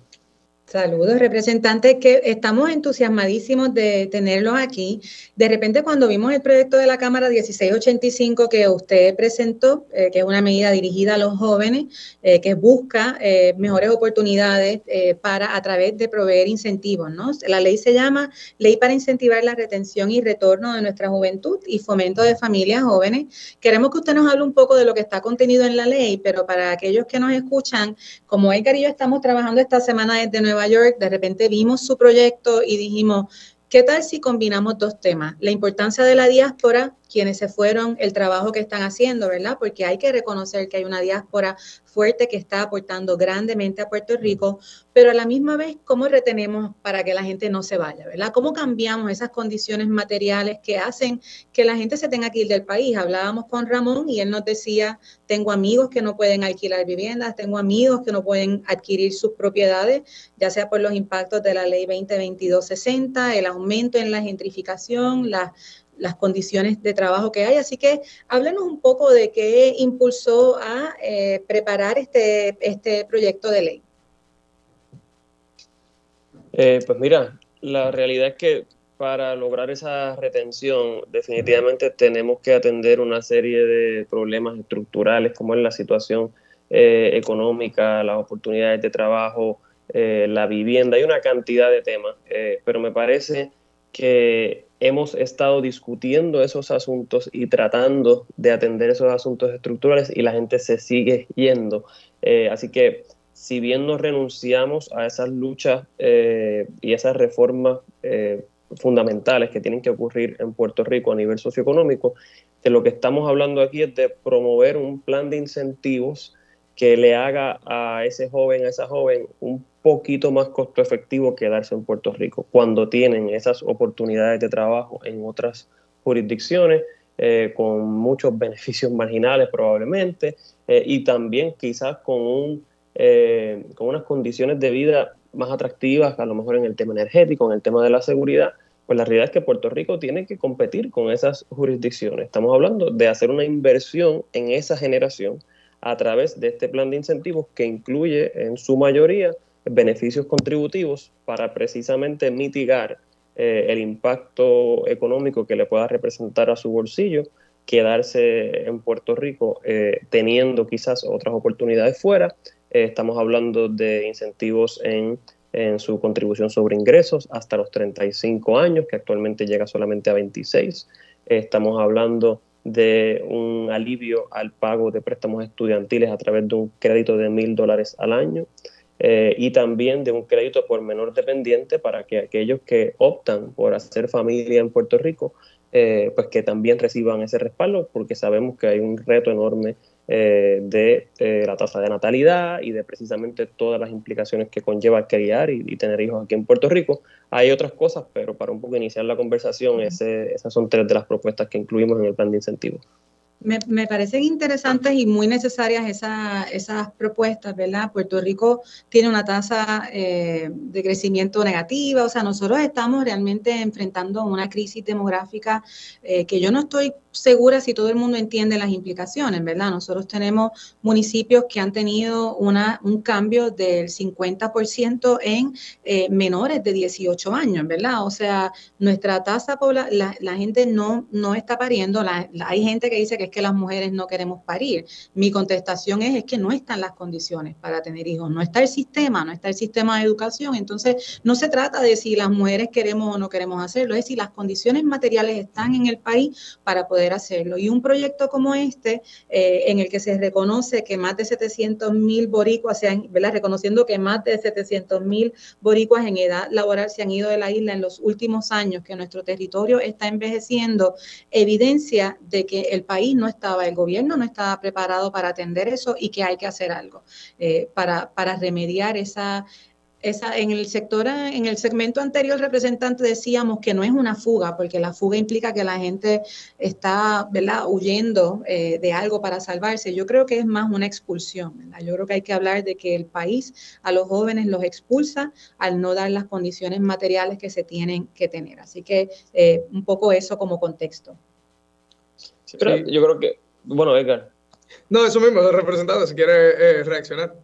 Saludos, representantes, que estamos entusiasmadísimos de tenerlos aquí. De repente, cuando vimos el proyecto de la Cámara 1685 que usted presentó, eh, que es una medida dirigida a los jóvenes, eh, que busca eh, mejores oportunidades para a través de proveer incentivos, ¿no? La ley se llama Ley para incentivar la retención y retorno de nuestra juventud y fomento de familias jóvenes. Queremos que usted nos hable un poco de lo que está contenido en la ley, pero para aquellos que nos escuchan, como Edgar y yo estamos trabajando esta semana desde Nueva York, de repente vimos su proyecto y dijimos, ¿qué tal si combinamos dos temas? La importancia de la diáspora quienes se fueron, el trabajo que están haciendo, ¿verdad? Porque hay que reconocer que hay una diáspora fuerte que está aportando grandemente a Puerto Rico, pero a la misma vez, ¿cómo retenemos para que la gente no se vaya, ¿verdad? ¿Cómo cambiamos esas condiciones materiales que hacen que la gente se tenga que ir del país? Hablábamos con Ramón y él nos decía, tengo amigos que no pueden alquilar viviendas, tengo amigos que no pueden adquirir sus propiedades, ya sea por los impactos de la ley 2022-60, el aumento en la gentrificación, la las condiciones de trabajo que hay. Así que háblenos un poco de qué impulsó a eh, preparar este, este proyecto de ley. Eh, pues mira, la realidad es que para lograr esa retención definitivamente tenemos que atender una serie de problemas estructurales como es la situación eh, económica, las oportunidades de trabajo, la vivienda, hay una cantidad de temas, pero me parece que hemos estado discutiendo esos asuntos y tratando de atender esos asuntos estructurales y la gente se sigue yendo. Eh, así que si bien nos renunciamos a esas luchas eh, y esas reformas eh, fundamentales que tienen que ocurrir en Puerto Rico a nivel socioeconómico, de lo que estamos hablando aquí es de promover un plan de incentivos que le haga a ese joven, a esa joven, un poquito más costo efectivo quedarse en Puerto Rico cuando tienen esas oportunidades de trabajo en otras jurisdicciones eh, con muchos beneficios marginales probablemente eh, y también quizás con, un, eh, con unas condiciones de vida más atractivas a lo mejor en el tema energético, en el tema de la seguridad, pues la realidad es que Puerto Rico tiene que competir con esas jurisdicciones. Estamos hablando de hacer una inversión en esa generación a través de este plan de incentivos que incluye en su mayoría beneficios contributivos para precisamente mitigar eh, el impacto económico que le pueda representar a su bolsillo quedarse en Puerto Rico eh, teniendo quizás otras oportunidades fuera. Eh, estamos hablando de incentivos en, en, su contribución sobre ingresos hasta los 35 años, que actualmente llega solamente a 26. estamos hablando de un alivio al pago de préstamos estudiantiles a través de un crédito de mil dólares al año. Eh, y también de un crédito por menor dependiente para que aquellos que optan por hacer familia en Puerto Rico, eh, pues que también reciban ese respaldo, porque sabemos que hay un reto enorme eh, de la tasa de natalidad y de precisamente todas las implicaciones que conlleva criar y, tener hijos aquí en Puerto Rico. Hay otras cosas, pero para un poco iniciar la conversación, esas son tres de las propuestas que incluimos en el plan de incentivos. Me, me, parecen interesantes y muy necesarias esas propuestas, ¿verdad? Puerto Rico tiene una tasa eh, de crecimiento negativa, o sea, nosotros estamos realmente enfrentando una crisis demográfica eh, que yo no estoy segura si todo el mundo entiende las implicaciones, ¿verdad? Nosotros tenemos municipios que han tenido una, un cambio del 50% en eh, menores de 18 años, ¿verdad? O sea, nuestra tasa, la, la gente no, no está pariendo, hay gente que dice que es que las mujeres no queremos parir. Mi contestación es, es que no están las condiciones para tener hijos, no está el sistema, no está el sistema de educación, entonces no se trata de si las mujeres queremos o no queremos hacerlo, es si las condiciones materiales están en el país para poder hacerlo. Y un proyecto como este, eh, en el que se reconoce que más de 700 mil boricuas, se han, ¿verdad? reconociendo que más de 700 mil boricuas en edad laboral se han ido de la isla en los últimos años, que nuestro territorio está envejeciendo, evidencia de que el país no estaba, el gobierno no estaba preparado para atender eso y que hay que hacer algo eh, para, para remediar esa esa, en el sector, en el segmento anterior, representante decíamos que no es una fuga, porque la fuga implica que la gente está, ¿verdad?, huyendo eh, de algo para salvarse. Yo creo que es más una expulsión, ¿verdad? Yo creo que hay que hablar de que el país a los jóvenes los expulsa al no dar las condiciones materiales que se tienen que tener. Así que eh, un poco eso como contexto. yo creo que, bueno, Edgar. No, eso mismo, representante, si quiere eh, reaccionar.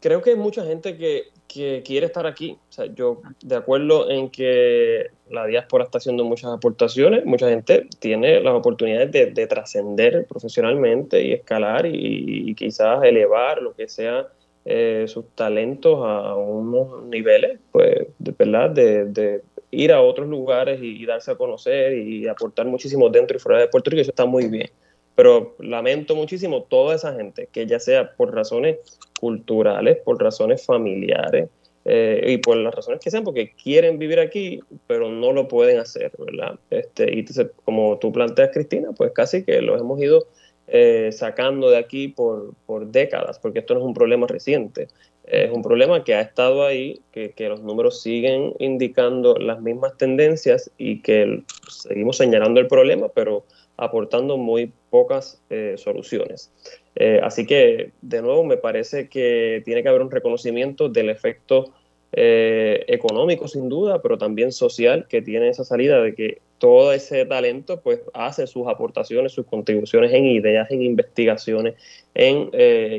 Creo que hay mucha gente que, quiere estar aquí. O sea, yo de acuerdo en que la diáspora está haciendo muchas aportaciones, mucha gente tiene las oportunidades de, trascender profesionalmente y escalar y, quizás elevar lo que sea eh, sus talentos a unos niveles, pues, de verdad, de, ir a otros lugares y, darse a conocer y aportar muchísimo dentro y fuera de Puerto Rico, eso está muy bien. Pero lamento muchísimo toda esa gente que ya sea por razones culturales, por razones familiares eh, y por las razones que sean, porque quieren vivir aquí, pero no lo pueden hacer, ¿verdad? Este, y entonces, como tú planteas, Cristina, pues casi que los hemos ido eh, sacando de aquí por, por, décadas, porque esto no es un problema reciente, es un problema que ha estado ahí, que, que, los números siguen indicando las mismas tendencias y que seguimos señalando el problema, pero aportando muy pocas eh, soluciones. Eh, así que, de nuevo, me parece que tiene que haber un reconocimiento del efecto eh, económico, sin duda, pero también social que tiene esa salida de que todo ese talento pues hace sus aportaciones, sus contribuciones en ideas, en investigaciones, en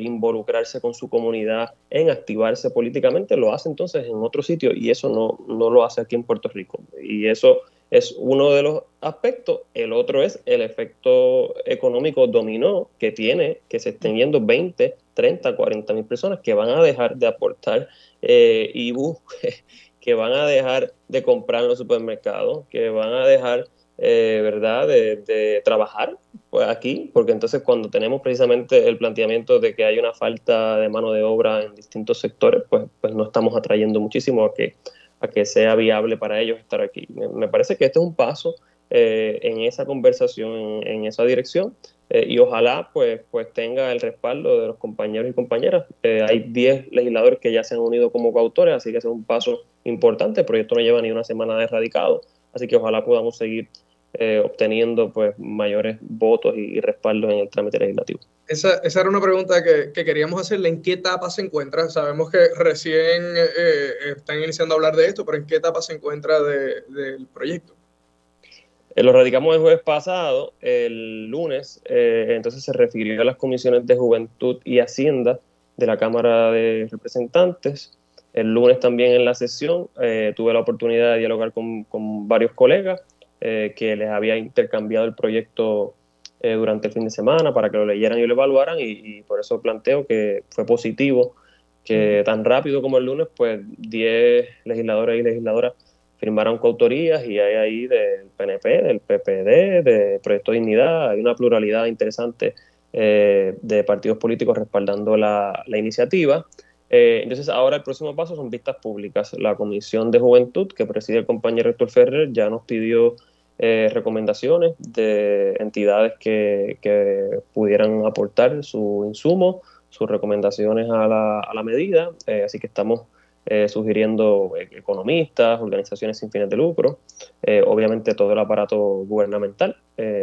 involucrarse con su comunidad, en activarse políticamente, lo hace entonces en otro sitio y eso no, no lo hace aquí en Puerto Rico. Y eso es uno de los aspectos. El otro es el efecto económico dominó que tiene, que se estén yendo 20, 30, 40 mil personas que van a dejar de aportar eh, IBU, que van a dejar de comprar en los supermercados, que van a dejar, eh, ¿verdad?, de, trabajar pues, aquí, porque entonces cuando tenemos precisamente el planteamiento de que hay una falta de mano de obra en distintos sectores, pues, pues no estamos atrayendo muchísimo a que a que sea viable para ellos estar aquí. Me, parece que este es un paso eh, en esa conversación, en, esa dirección, eh, y ojalá pues, pues tenga el respaldo de los compañeros y compañeras. Eh, hay 10 legisladores que ya se han unido como coautores, así que es un paso importante. El proyecto no lleva ni una semana de radicado, así que ojalá podamos seguir obteniendo pues mayores votos y, y respaldos en el trámite legislativo. Esa, esa, era una pregunta que, que, queríamos hacerle. ¿En qué etapa se encuentra? Sabemos que recién eh, están iniciando a hablar de esto, pero ¿en qué etapa se encuentra del proyecto? Eh, lo radicamos el jueves pasado, el lunes, eh, entonces se refirió a las comisiones de Juventud y Hacienda de la Cámara de Representantes. El lunes también en la sesión tuve la oportunidad de dialogar con, con varios colegas que les había intercambiado el proyecto eh, durante el fin de semana para que lo leyeran y lo evaluaran y, por eso planteo que fue positivo que tan rápido como el lunes, pues 10 legisladores y legisladoras firmaron coautorías y hay ahí del PNP, del PPD, de Proyecto Dignidad, hay una pluralidad interesante eh, de partidos políticos respaldando la, iniciativa. Eh, entonces ahora el próximo paso son vistas públicas. La Comisión de Juventud que preside el compañero Héctor Ferrer ya nos pidió eh, recomendaciones de entidades que, pudieran aportar su insumo, sus recomendaciones a la, a la medida. Eh, así que estamos eh, sugiriendo economistas, organizaciones sin fines de lucro, obviamente todo el aparato gubernamental,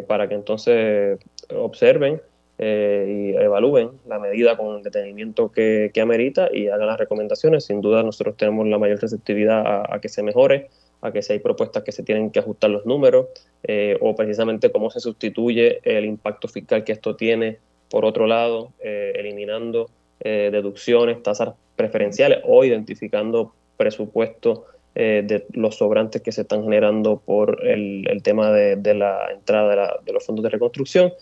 para que entonces observen y evalúen la medida con el detenimiento que, que, amerita y hagan las recomendaciones. Sin duda nosotros tenemos la mayor receptividad a que se mejore a que si hay propuestas que se tienen que ajustar los números eh, o precisamente cómo se sustituye el impacto fiscal que esto tiene, por otro lado, eh, eliminando eh, deducciones, tasas preferenciales o identificando presupuestos de los sobrantes que se están generando por el, tema de, la entrada de, los fondos de reconstrucción.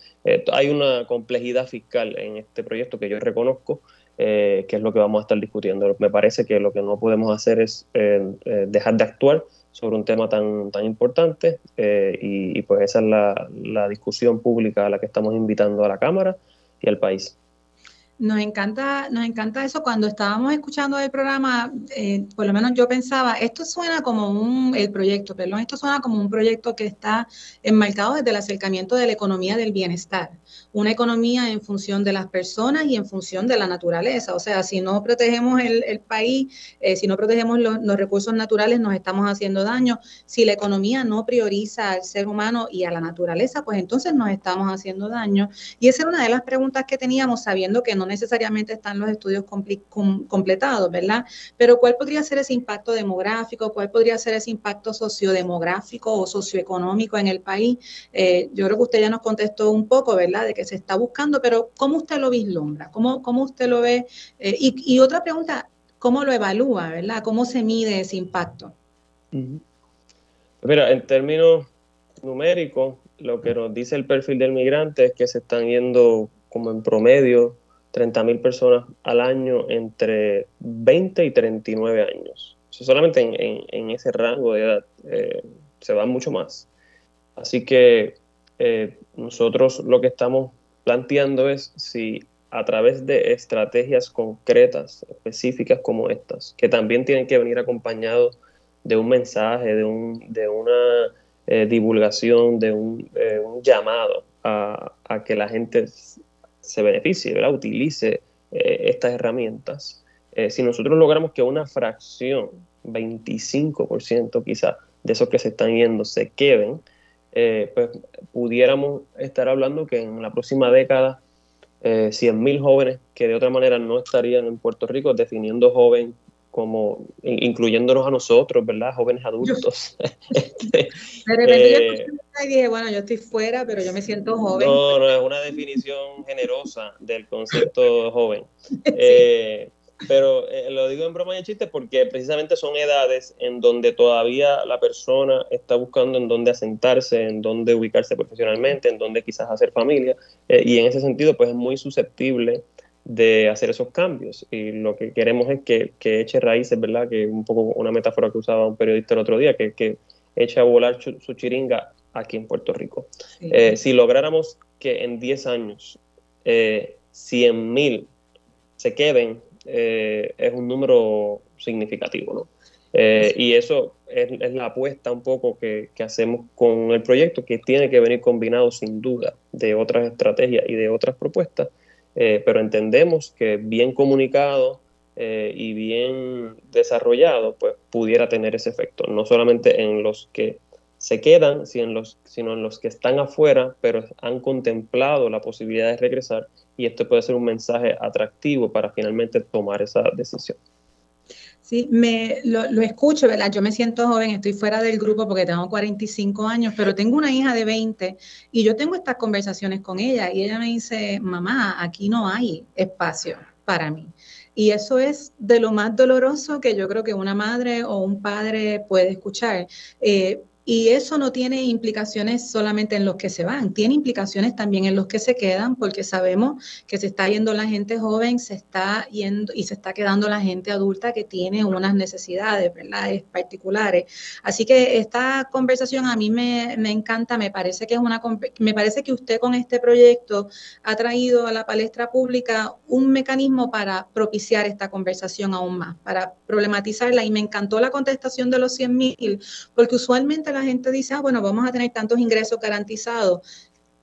hay una complejidad fiscal en este proyecto que yo reconozco, que es lo que vamos a estar discutiendo. Me parece que lo que no podemos hacer es dejar de actuar, sobre un tema tan, tan importante eh, y, pues esa es la, la, discusión pública a la que estamos invitando a la Cámara y al país. Nos encanta, nos encanta eso. Cuando estábamos escuchando el programa, eh, por lo menos yo pensaba, esto suena como un, el proyecto, perdón, esto suena como un proyecto que está enmarcado desde el acercamiento de la economía del bienestar una economía en función de las personas y en función de la naturaleza. O sea, si no protegemos el, país, eh, si no protegemos los, recursos naturales, nos estamos haciendo daño. Si la economía no prioriza al ser humano y a la naturaleza, pues entonces nos estamos haciendo daño. Y esa era una de las preguntas que teníamos, sabiendo que no necesariamente están los estudios completados, ¿verdad? Pero ¿cuál podría ser ese impacto demográfico? ¿Cuál podría ser ese impacto sociodemográfico o socioeconómico en el país? Eh, yo creo que usted ya nos contestó un poco, ¿verdad? De que se está buscando, pero ¿cómo usted lo vislumbra? ¿Cómo, cómo usted lo ve? Eh, y, otra pregunta, ¿cómo lo evalúa, verdad? ¿Cómo se mide ese impacto? Mira, en términos numéricos, lo que nos dice el perfil del migrante es que se están yendo como en promedio 30 mil personas al año entre 20 y 39 años. solamente en, ese rango de edad eh, se va mucho más. Así que eh, nosotros lo que estamos planteando es si a través de estrategias concretas, específicas como estas, que también tienen que venir acompañados de un mensaje, de, un, de una eh, divulgación, de un, llamado a, que la gente se beneficie, ¿verdad? utilice eh, estas herramientas. si nosotros logramos que una fracción, 25% quizá, de esos que se están yendo se queden, eh, pues pudiéramos estar hablando que en la próxima década eh, 100.000 jóvenes que de otra manera no estarían en Puerto Rico, definiendo joven como incluyéndonos a nosotros, ¿verdad? Jóvenes adultos. Este, de repente yo eh, dije, bueno, yo estoy fuera, pero yo me siento joven. No, no, es una definición generosa del concepto joven. Eh, pero eh, lo digo en broma y en chiste porque precisamente son edades en donde todavía la persona está buscando en dónde asentarse, en dónde ubicarse profesionalmente, en dónde quizás hacer familia. Eh, y en ese sentido, pues es muy susceptible de hacer esos cambios. Y lo que queremos es que, que eche raíces, ¿verdad? Que un poco una metáfora que usaba un periodista el otro día, que, que eche a volar su, chiringa aquí en Puerto Rico. Eh, si lográramos que en 10 años eh, 100 mil se queden eh, es un número significativo, ¿no? Eh, y eso es, la apuesta un poco que, hacemos con el proyecto, que tiene que venir combinado sin duda de otras estrategias y de otras propuestas, eh, pero entendemos que bien comunicado y bien desarrollado, pues pudiera tener ese efecto, no solamente en los que se quedan, sino en los, sino en los que están afuera, pero han contemplado la posibilidad de regresar y esto puede ser un mensaje atractivo para finalmente tomar esa decisión. Sí, me, lo, escucho, ¿verdad? Yo me siento joven, estoy fuera del grupo porque tengo 45 años, pero tengo una hija de 20 y yo tengo estas conversaciones con ella y ella me dice, mamá, aquí no hay espacio para mí. Y eso es de lo más doloroso que yo creo que una madre o un padre puede escuchar. Eh, y eso no tiene implicaciones solamente en los que se van, tiene implicaciones también en los que se quedan, porque sabemos que se está yendo la gente joven, se está yendo y se está quedando la gente adulta que tiene unas necesidades, ¿verdad? particulares. Así que esta conversación a mí me, encanta, me parece que es una me parece que usted con este proyecto ha traído a la palestra pública un mecanismo para propiciar esta conversación aún más, para problematizarla y me encantó la contestación de los 100 mil, porque usualmente la gente dice, ah, bueno, vamos a tener tantos ingresos garantizados.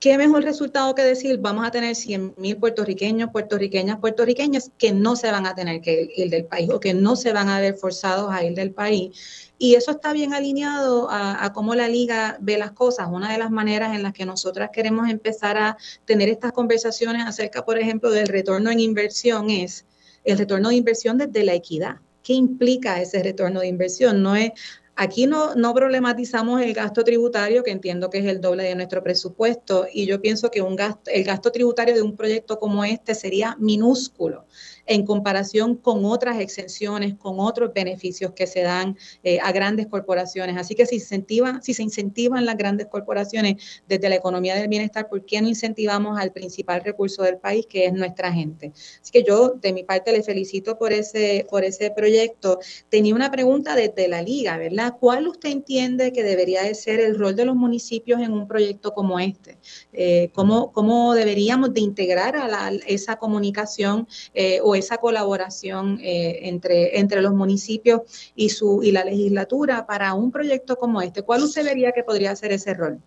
¿Qué mejor resultado que decir, vamos a tener 100 mil puertorriqueños, puertorriqueñas, puertorriqueñas que no se van a tener que ir del país o que no se van a ver forzados a ir del país? Y eso está bien alineado a, a, cómo la liga ve las cosas. Una de las maneras en las que nosotras queremos empezar a tener estas conversaciones acerca, por ejemplo, del retorno en inversión es el retorno de inversión desde la equidad. ¿Qué implica ese retorno de inversión? No es, Aquí no, no problematizamos el gasto tributario, que entiendo que es el doble de nuestro presupuesto, y yo pienso que un gasto, el gasto tributario de un proyecto como este sería minúsculo en comparación con otras exenciones, con otros beneficios que se dan eh, a grandes corporaciones. Así que si, incentiva, si se incentivan las grandes corporaciones desde la economía del bienestar, ¿por qué no incentivamos al principal recurso del país, que es nuestra gente? Así que yo, de mi parte, le felicito por ese, por ese proyecto. Tenía una pregunta desde la liga, ¿verdad? ¿Cuál usted entiende que debería de ser el rol de los municipios en un proyecto como este? Eh, ¿cómo, ¿cómo, deberíamos de integrar a esa comunicación eh, o esa colaboración entre, entre los municipios y, su, y la legislatura para un proyecto como este? ¿Cuál usted vería que podría ser ese rol?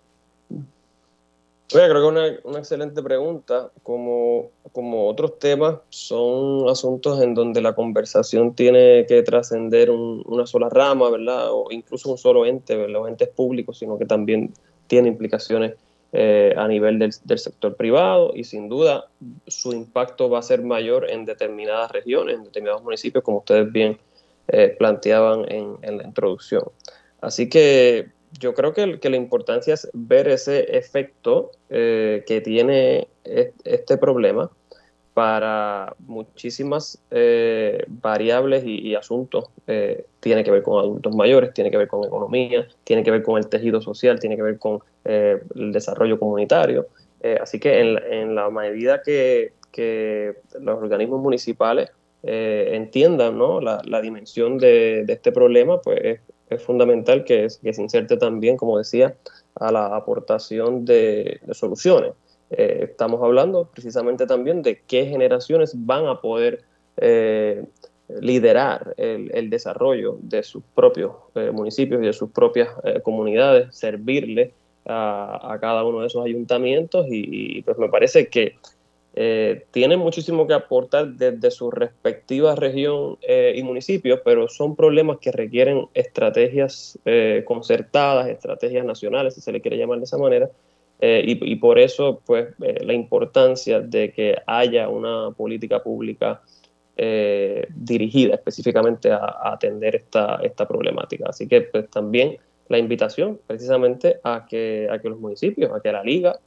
Creo que es una, excelente pregunta. Como, como otros temas, son asuntos en donde la conversación tiene que trascender una sola rama, ¿verdad? O incluso un solo ente, ¿verdad? Los entes públicos, sino que también tiene implicaciones eh, a nivel del, sector privado y sin duda su impacto va a ser mayor en determinadas regiones, en determinados municipios, como ustedes bien eh, planteaban en, en la introducción. Así que yo creo que, que, la importancia es ver ese efecto eh, que tiene este problema para muchísimas eh, variables y, asuntos. Eh, tiene que ver con adultos mayores, tiene que ver con economía, tiene que ver con el tejido social, tiene que ver con el desarrollo comunitario. así que en, la medida que, los organismos municipales entiendan ¿no? la, dimensión de, de, este problema, pues es fundamental que, se inserte también, como decía, a la aportación de, soluciones. Eh, estamos hablando precisamente también de qué generaciones van a poder eh, liderar el, desarrollo de sus propios eh, municipios y de sus propias comunidades, servirle a, cada uno de esos ayuntamientos y, pues me parece que eh, tienen muchísimo que aportar desde su respectiva región eh, y municipios, pero son problemas que requieren estrategias eh, concertadas, estrategias nacionales, si se le quiere llamar de esa manera, y, por eso pues la importancia de que haya una política pública dirigida específicamente a, atender esta, esta problemática. Así que pues, también la invitación precisamente a que, a que los municipios, a que la liga,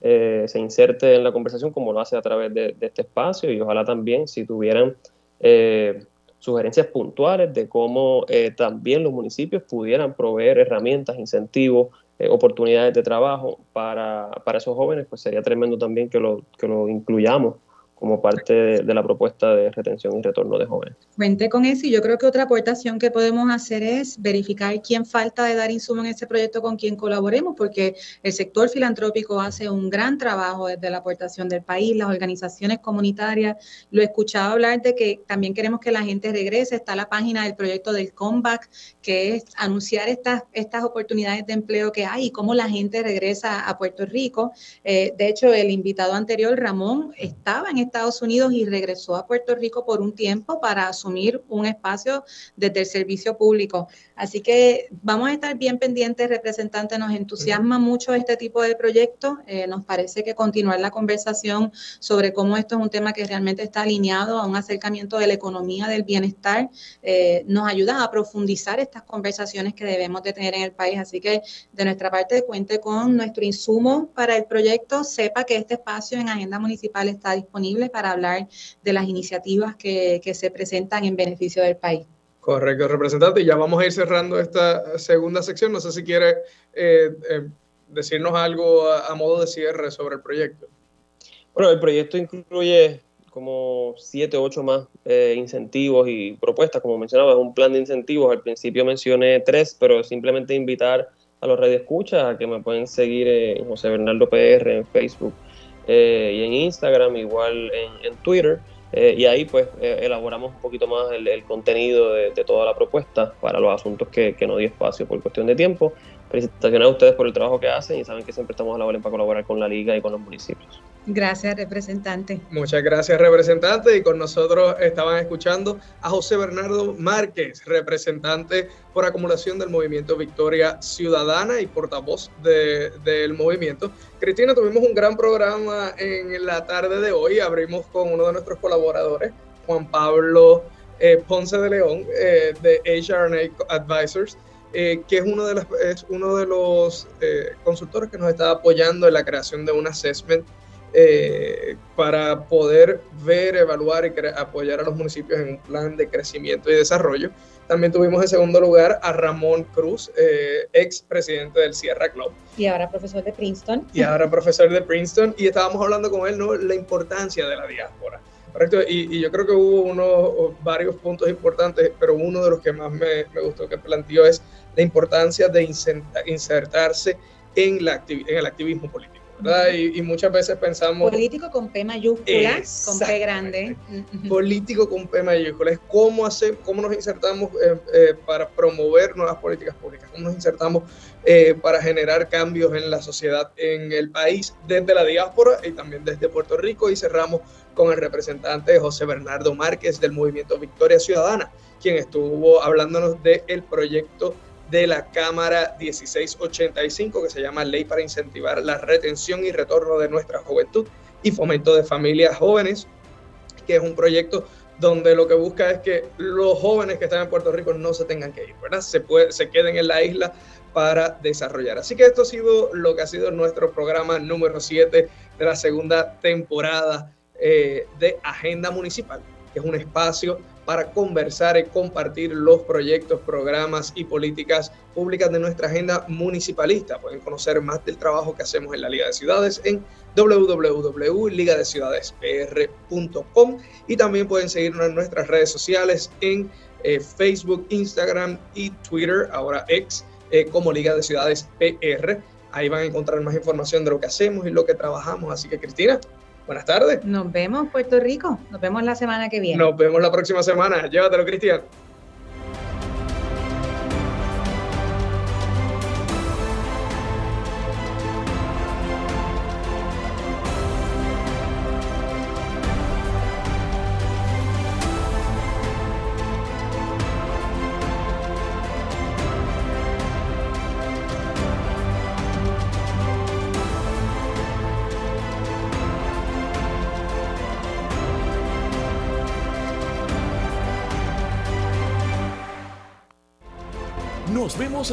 eh, se inserte en la conversación como lo hace a través de, este espacio y ojalá también si tuvieran eh, sugerencias puntuales de cómo eh, también los municipios pudieran proveer herramientas, incentivos, oportunidades de trabajo para, para, esos jóvenes, pues sería tremendo también que lo, que lo incluyamos como parte de, la propuesta de retención y retorno de jóvenes. Cuente con eso y yo creo que otra aportación que podemos hacer es verificar quién falta de dar insumo en ese proyecto con quien colaboremos, porque el sector filantrópico hace un gran trabajo desde la aportación del país, las organizaciones comunitarias. Lo he escuchado hablar de que también queremos que la gente regrese. Está la página del proyecto del Comeback, que es anunciar estas, estas oportunidades de empleo que hay y cómo la gente regresa a Puerto Rico. Eh, de hecho, el invitado anterior, Ramón, estaba en este Estados Unidos y regresó a Puerto Rico por un tiempo para asumir un espacio desde el servicio público. Así que vamos a estar bien pendientes, representante, nos entusiasma mucho este tipo de proyectos. Eh, nos parece que continuar la conversación sobre cómo esto es un tema que realmente está alineado a un acercamiento de la economía del bienestar eh, nos ayuda a profundizar estas conversaciones que debemos de tener en el país. Así que de nuestra parte cuente con nuestro insumo para el proyecto, sepa que este espacio en Agenda Municipal está disponible para hablar de las iniciativas que, se presentan en beneficio del país. Correcto, representante. Y ya vamos a ir cerrando esta segunda sección. No sé si quiere eh, eh, decirnos algo a, modo de cierre sobre el proyecto. Bueno, el proyecto incluye como siete o ocho más eh, incentivos y propuestas, como mencionaba, es un plan de incentivos. Al principio mencioné tres, pero simplemente invitar a los radioescuchas a que me pueden seguir en José Bernardo PR en Facebook eh, y en Instagram, igual en, Twitter. Eh, y ahí pues eh, elaboramos un poquito más el, contenido de, toda la propuesta para los asuntos que, que no dio espacio por cuestión de tiempo. Felicitaciones a ustedes por el trabajo que hacen y saben que siempre estamos a la orden para colaborar con la liga y con los municipios. Gracias, representante. Muchas gracias, representante. Y con nosotros estaban escuchando a José Bernardo Márquez, representante por acumulación del movimiento Victoria Ciudadana y portavoz del movimiento. Cristina, tuvimos un gran programa en la tarde de hoy. Abrimos con uno de nuestros colaboradores, Juan Pablo eh, Ponce de León, eh, de HRNA Advisors. Eh, que es uno de es uno de los consultores que nos está apoyando en la creación de un assessment eh, para poder ver, evaluar y apoyar a los municipios en un plan de crecimiento y desarrollo. También tuvimos en segundo lugar a Ramón Cruz, eh, ex presidente del Sierra Club. Y ahora profesor de Princeton. Y ahora profesor de Princeton. Y estábamos hablando con él, ¿no? La importancia de la diáspora. Correcto. Y, yo creo que hubo unos varios puntos importantes, pero uno de los que más me, me gustó que planteó es la importancia de insertarse en, la, en el activismo político. Y, muchas veces pensamos... Político con P mayúscula, con P grande. Político con P mayúscula. Es cómo, hacer, cómo nos insertamos eh, eh, para promover nuevas políticas públicas, cómo nos insertamos eh, para generar cambios en la sociedad, en el país, desde la diáspora y también desde Puerto Rico. Y cerramos con el representante José Bernardo Márquez del movimiento Victoria Ciudadana, quien estuvo hablándonos del proyecto de la Cámara 1685 que se llama Ley para incentivar la retención y retorno de nuestra juventud y fomento de familias jóvenes, que es un proyecto donde lo que busca es que los jóvenes que están en Puerto Rico no se tengan que ir, ¿verdad? Se, puede, se queden en la isla para desarrollar. Así que esto ha sido lo que ha sido nuestro programa número 7 de la segunda temporada eh, de Agenda Municipal, que es un espacio para conversar y compartir los proyectos, programas y políticas públicas de nuestra agenda municipalista. Pueden conocer más del trabajo que hacemos en la Liga de Ciudades en www.ligadeciudadespr.com y también pueden seguirnos en nuestras redes sociales en eh, Facebook, Instagram y Twitter, ahora ex, eh, como Liga de Ciudades PR. Ahí van a encontrar más información de lo que hacemos y lo que trabajamos. Así que Cristina, Buenas tardes. Nos vemos, Puerto Rico. Nos vemos la semana que viene. Nos vemos la próxima semana. Llévatelo, Cristian.